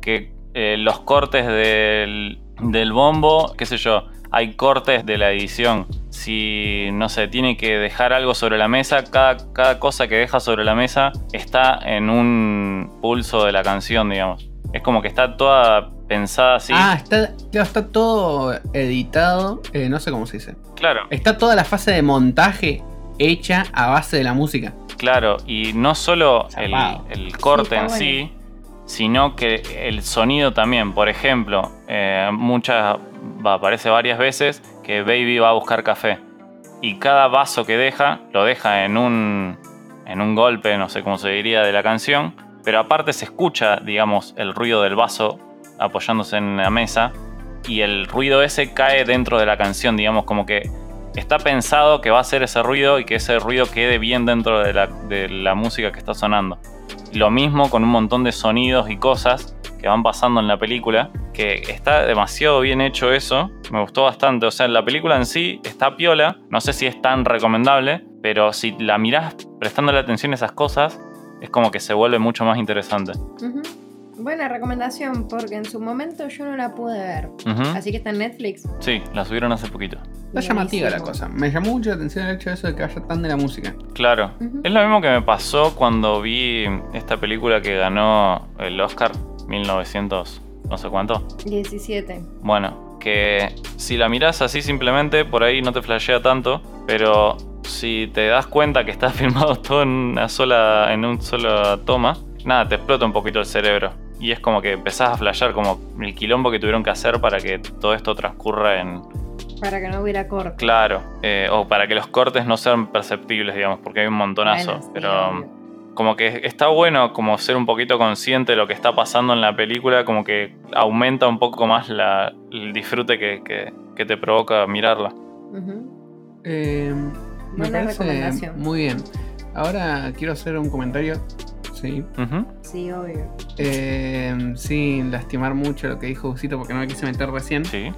S3: que eh, los cortes del, del bombo, qué sé yo, hay cortes de la edición. Si, no sé, tiene que dejar algo sobre la mesa, cada, cada cosa que deja sobre la mesa está en un pulso de la canción, digamos. Es como que está toda pensada así.
S1: Ah, está, claro, está todo editado. eh, no sé cómo se dice.
S3: Claro.
S1: Está toda la fase de montaje hecha a base de la música.
S3: Claro, y no solo el, el corte
S2: Sí,
S3: en sí, sino que el sonido también. Por ejemplo, eh, muchas, va, aparece varias veces que Baby va a buscar café. Y cada vaso que deja, lo deja en un, en un golpe, no sé cómo se diría, de la canción. Pero aparte se escucha, digamos, el ruido del vaso apoyándose en la mesa. Y el ruido ese cae dentro de la canción, digamos, como que está pensado que va a hacer ese ruido y que ese ruido quede bien dentro de la, de la música que está sonando. Lo mismo con un montón de sonidos y cosas que van pasando en la película, que está demasiado bien hecho eso, me gustó bastante, o sea, la película en sí está piola, no sé si es tan recomendable, pero si la mirás prestándole atención a esas cosas, es como que se vuelve mucho más interesante.
S2: Ujú. Buena recomendación, porque en su momento yo no la pude ver. Así que está en Netflix.
S3: Sí, la subieron hace poquito.
S1: Está llamativa la cosa. Me llamó mucho la atención el hecho de eso de que vaya tan de la música.
S3: Claro. Es lo mismo que me pasó cuando vi esta película que ganó el Oscar 1900, no sé cuánto.
S2: 17.
S3: Bueno, que si la mirás así simplemente, por ahí no te flashea tanto, pero si te das cuenta que está filmado todo en una sola, en un sola toma, nada, te explota un poquito el cerebro. Y es como que empezás a flashear como el quilombo que tuvieron que hacer para que todo esto transcurra en,
S2: Para que no hubiera corte.
S3: Claro, eh, o para que los cortes no sean perceptibles, digamos, porque hay un montonazo.
S2: Bueno, sí,
S3: pero
S2: obvio.
S3: Como que está bueno como ser un poquito consciente de lo que está pasando en la película, como que aumenta un poco más la- el disfrute que, que- que te provoca mirarla.
S2: Ujú.
S1: Eh, me
S2: Buena
S1: parece
S2: recomendación.
S1: muy bien. Ahora quiero hacer un comentario. Sí.
S2: Sí, obvio.
S1: Eh, sin lastimar mucho lo que dijo Busito porque no me quise meter recién.
S3: Sí.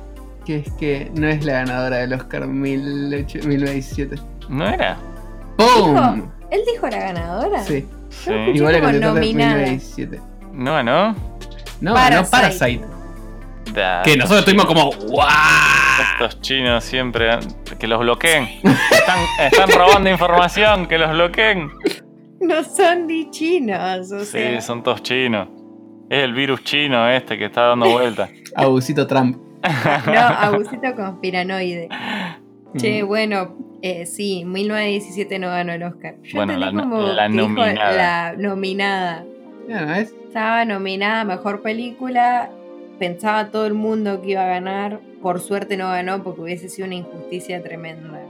S1: Que es que no es la ganadora del Oscar 18 1917.
S3: ¿No era?
S1: ¡Pum!
S2: ¿Él dijo la ganadora?
S1: Sí.
S3: Sí.
S1: Igual la
S2: nominada.
S1: 1917.
S3: ¿No ganó?
S1: No,
S2: Parasite.
S1: no Parasite.
S3: Da,
S1: Que nosotros estuvimos como ¡Wow!
S3: Estos chinos siempre. Que los bloqueen. Están, están robando información, que los bloqueen.
S2: No son ni chinos, o sea.
S3: Sí, son todos chinos. Es el virus chino este que está dando vuelta.
S1: Abusito Trump.
S2: No, abusito conspiranoide. Che,
S1: Mm.
S2: bueno, eh, sí, 1917 no ganó el Oscar. Yo
S3: Bueno, la no-
S2: como
S3: la nominada.
S2: La nominada.
S1: Ya, ¿no es?
S2: Estaba nominada a Mejor Película. Pensaba todo el mundo que iba a ganar. Por suerte no ganó porque hubiese sido una injusticia tremenda.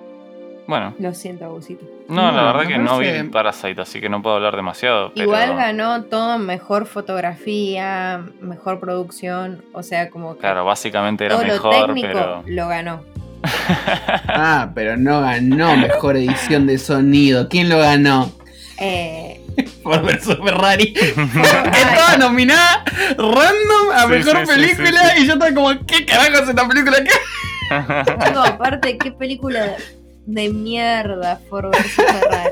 S3: Bueno,
S2: Lo siento, Abusito.
S3: no, la verdad que no vi Parasite, así que no puedo hablar demasiado. Pero...
S2: Igual ganó todo mejor fotografía, mejor producción. O sea, como que
S3: Claro, básicamente era
S2: todo
S3: mejor,
S2: lo técnico
S3: pero.
S2: lo ganó.
S1: Ah, pero no ganó mejor edición de sonido. ¿Quién lo ganó?
S2: Eh,
S1: Ford vs Ferrari. Estaba nominada random a
S3: Sí,
S1: mejor
S3: sí, sí,
S1: película
S3: sí,
S1: y yo estaba como, ¿qué carajos es esta película acá?
S2: Digo, aparte, qué película de mierda Ford vs Ferrari.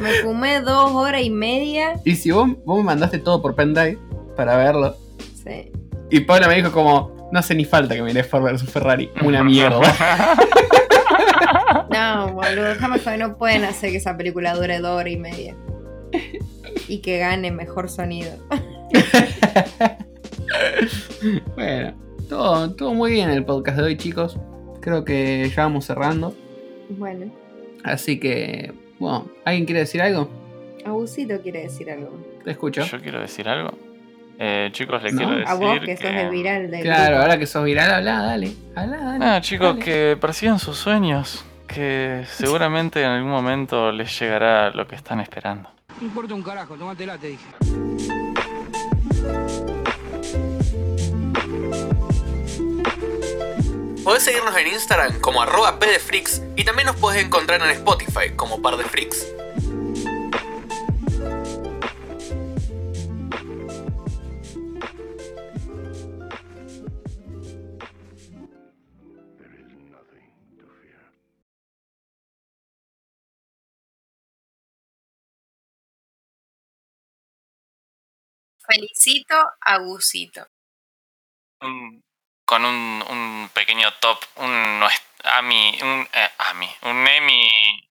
S2: Me fumé dos horas y media.
S1: Y si vos, vos me mandaste todo por pendrive para verlo.
S2: Sí.
S1: Y Paula me dijo como, no hace ni falta que mire Ford vs Ferrari. Una mierda.
S2: No, boludo, jamás que no pueden hacer que esa película dure dos horas y media. Y que gane mejor sonido.
S1: bueno, todo, todo muy bien el podcast de hoy, chicos. Creo que ya vamos cerrando.
S2: Bueno,
S1: Así que, bueno, ¿alguien quiere decir algo?
S2: Abusito quiere decir algo.
S1: Te escucho.
S3: Yo quiero decir algo. Eh, chicos, les
S1: No,
S3: quiero decir.
S2: A vos que sos el viral del
S1: Claro,
S2: grupo.
S1: ahora que sos viral, habla, dale. Habla, dale.
S3: Nada, chicos,
S1: dale.
S3: que persigan sus sueños. Que seguramente en algún momento les llegará lo que están esperando.
S4: No importa un carajo, tómatela, te dije.
S1: Podés seguirnos en Instagram como arroba pdefreaks y también nos podés encontrar en Spotify como par de freaks.
S2: Felicito a Gusito.
S3: Con un, un pequeño top, un, nues- Ami, un, eh, Ami, un Emmy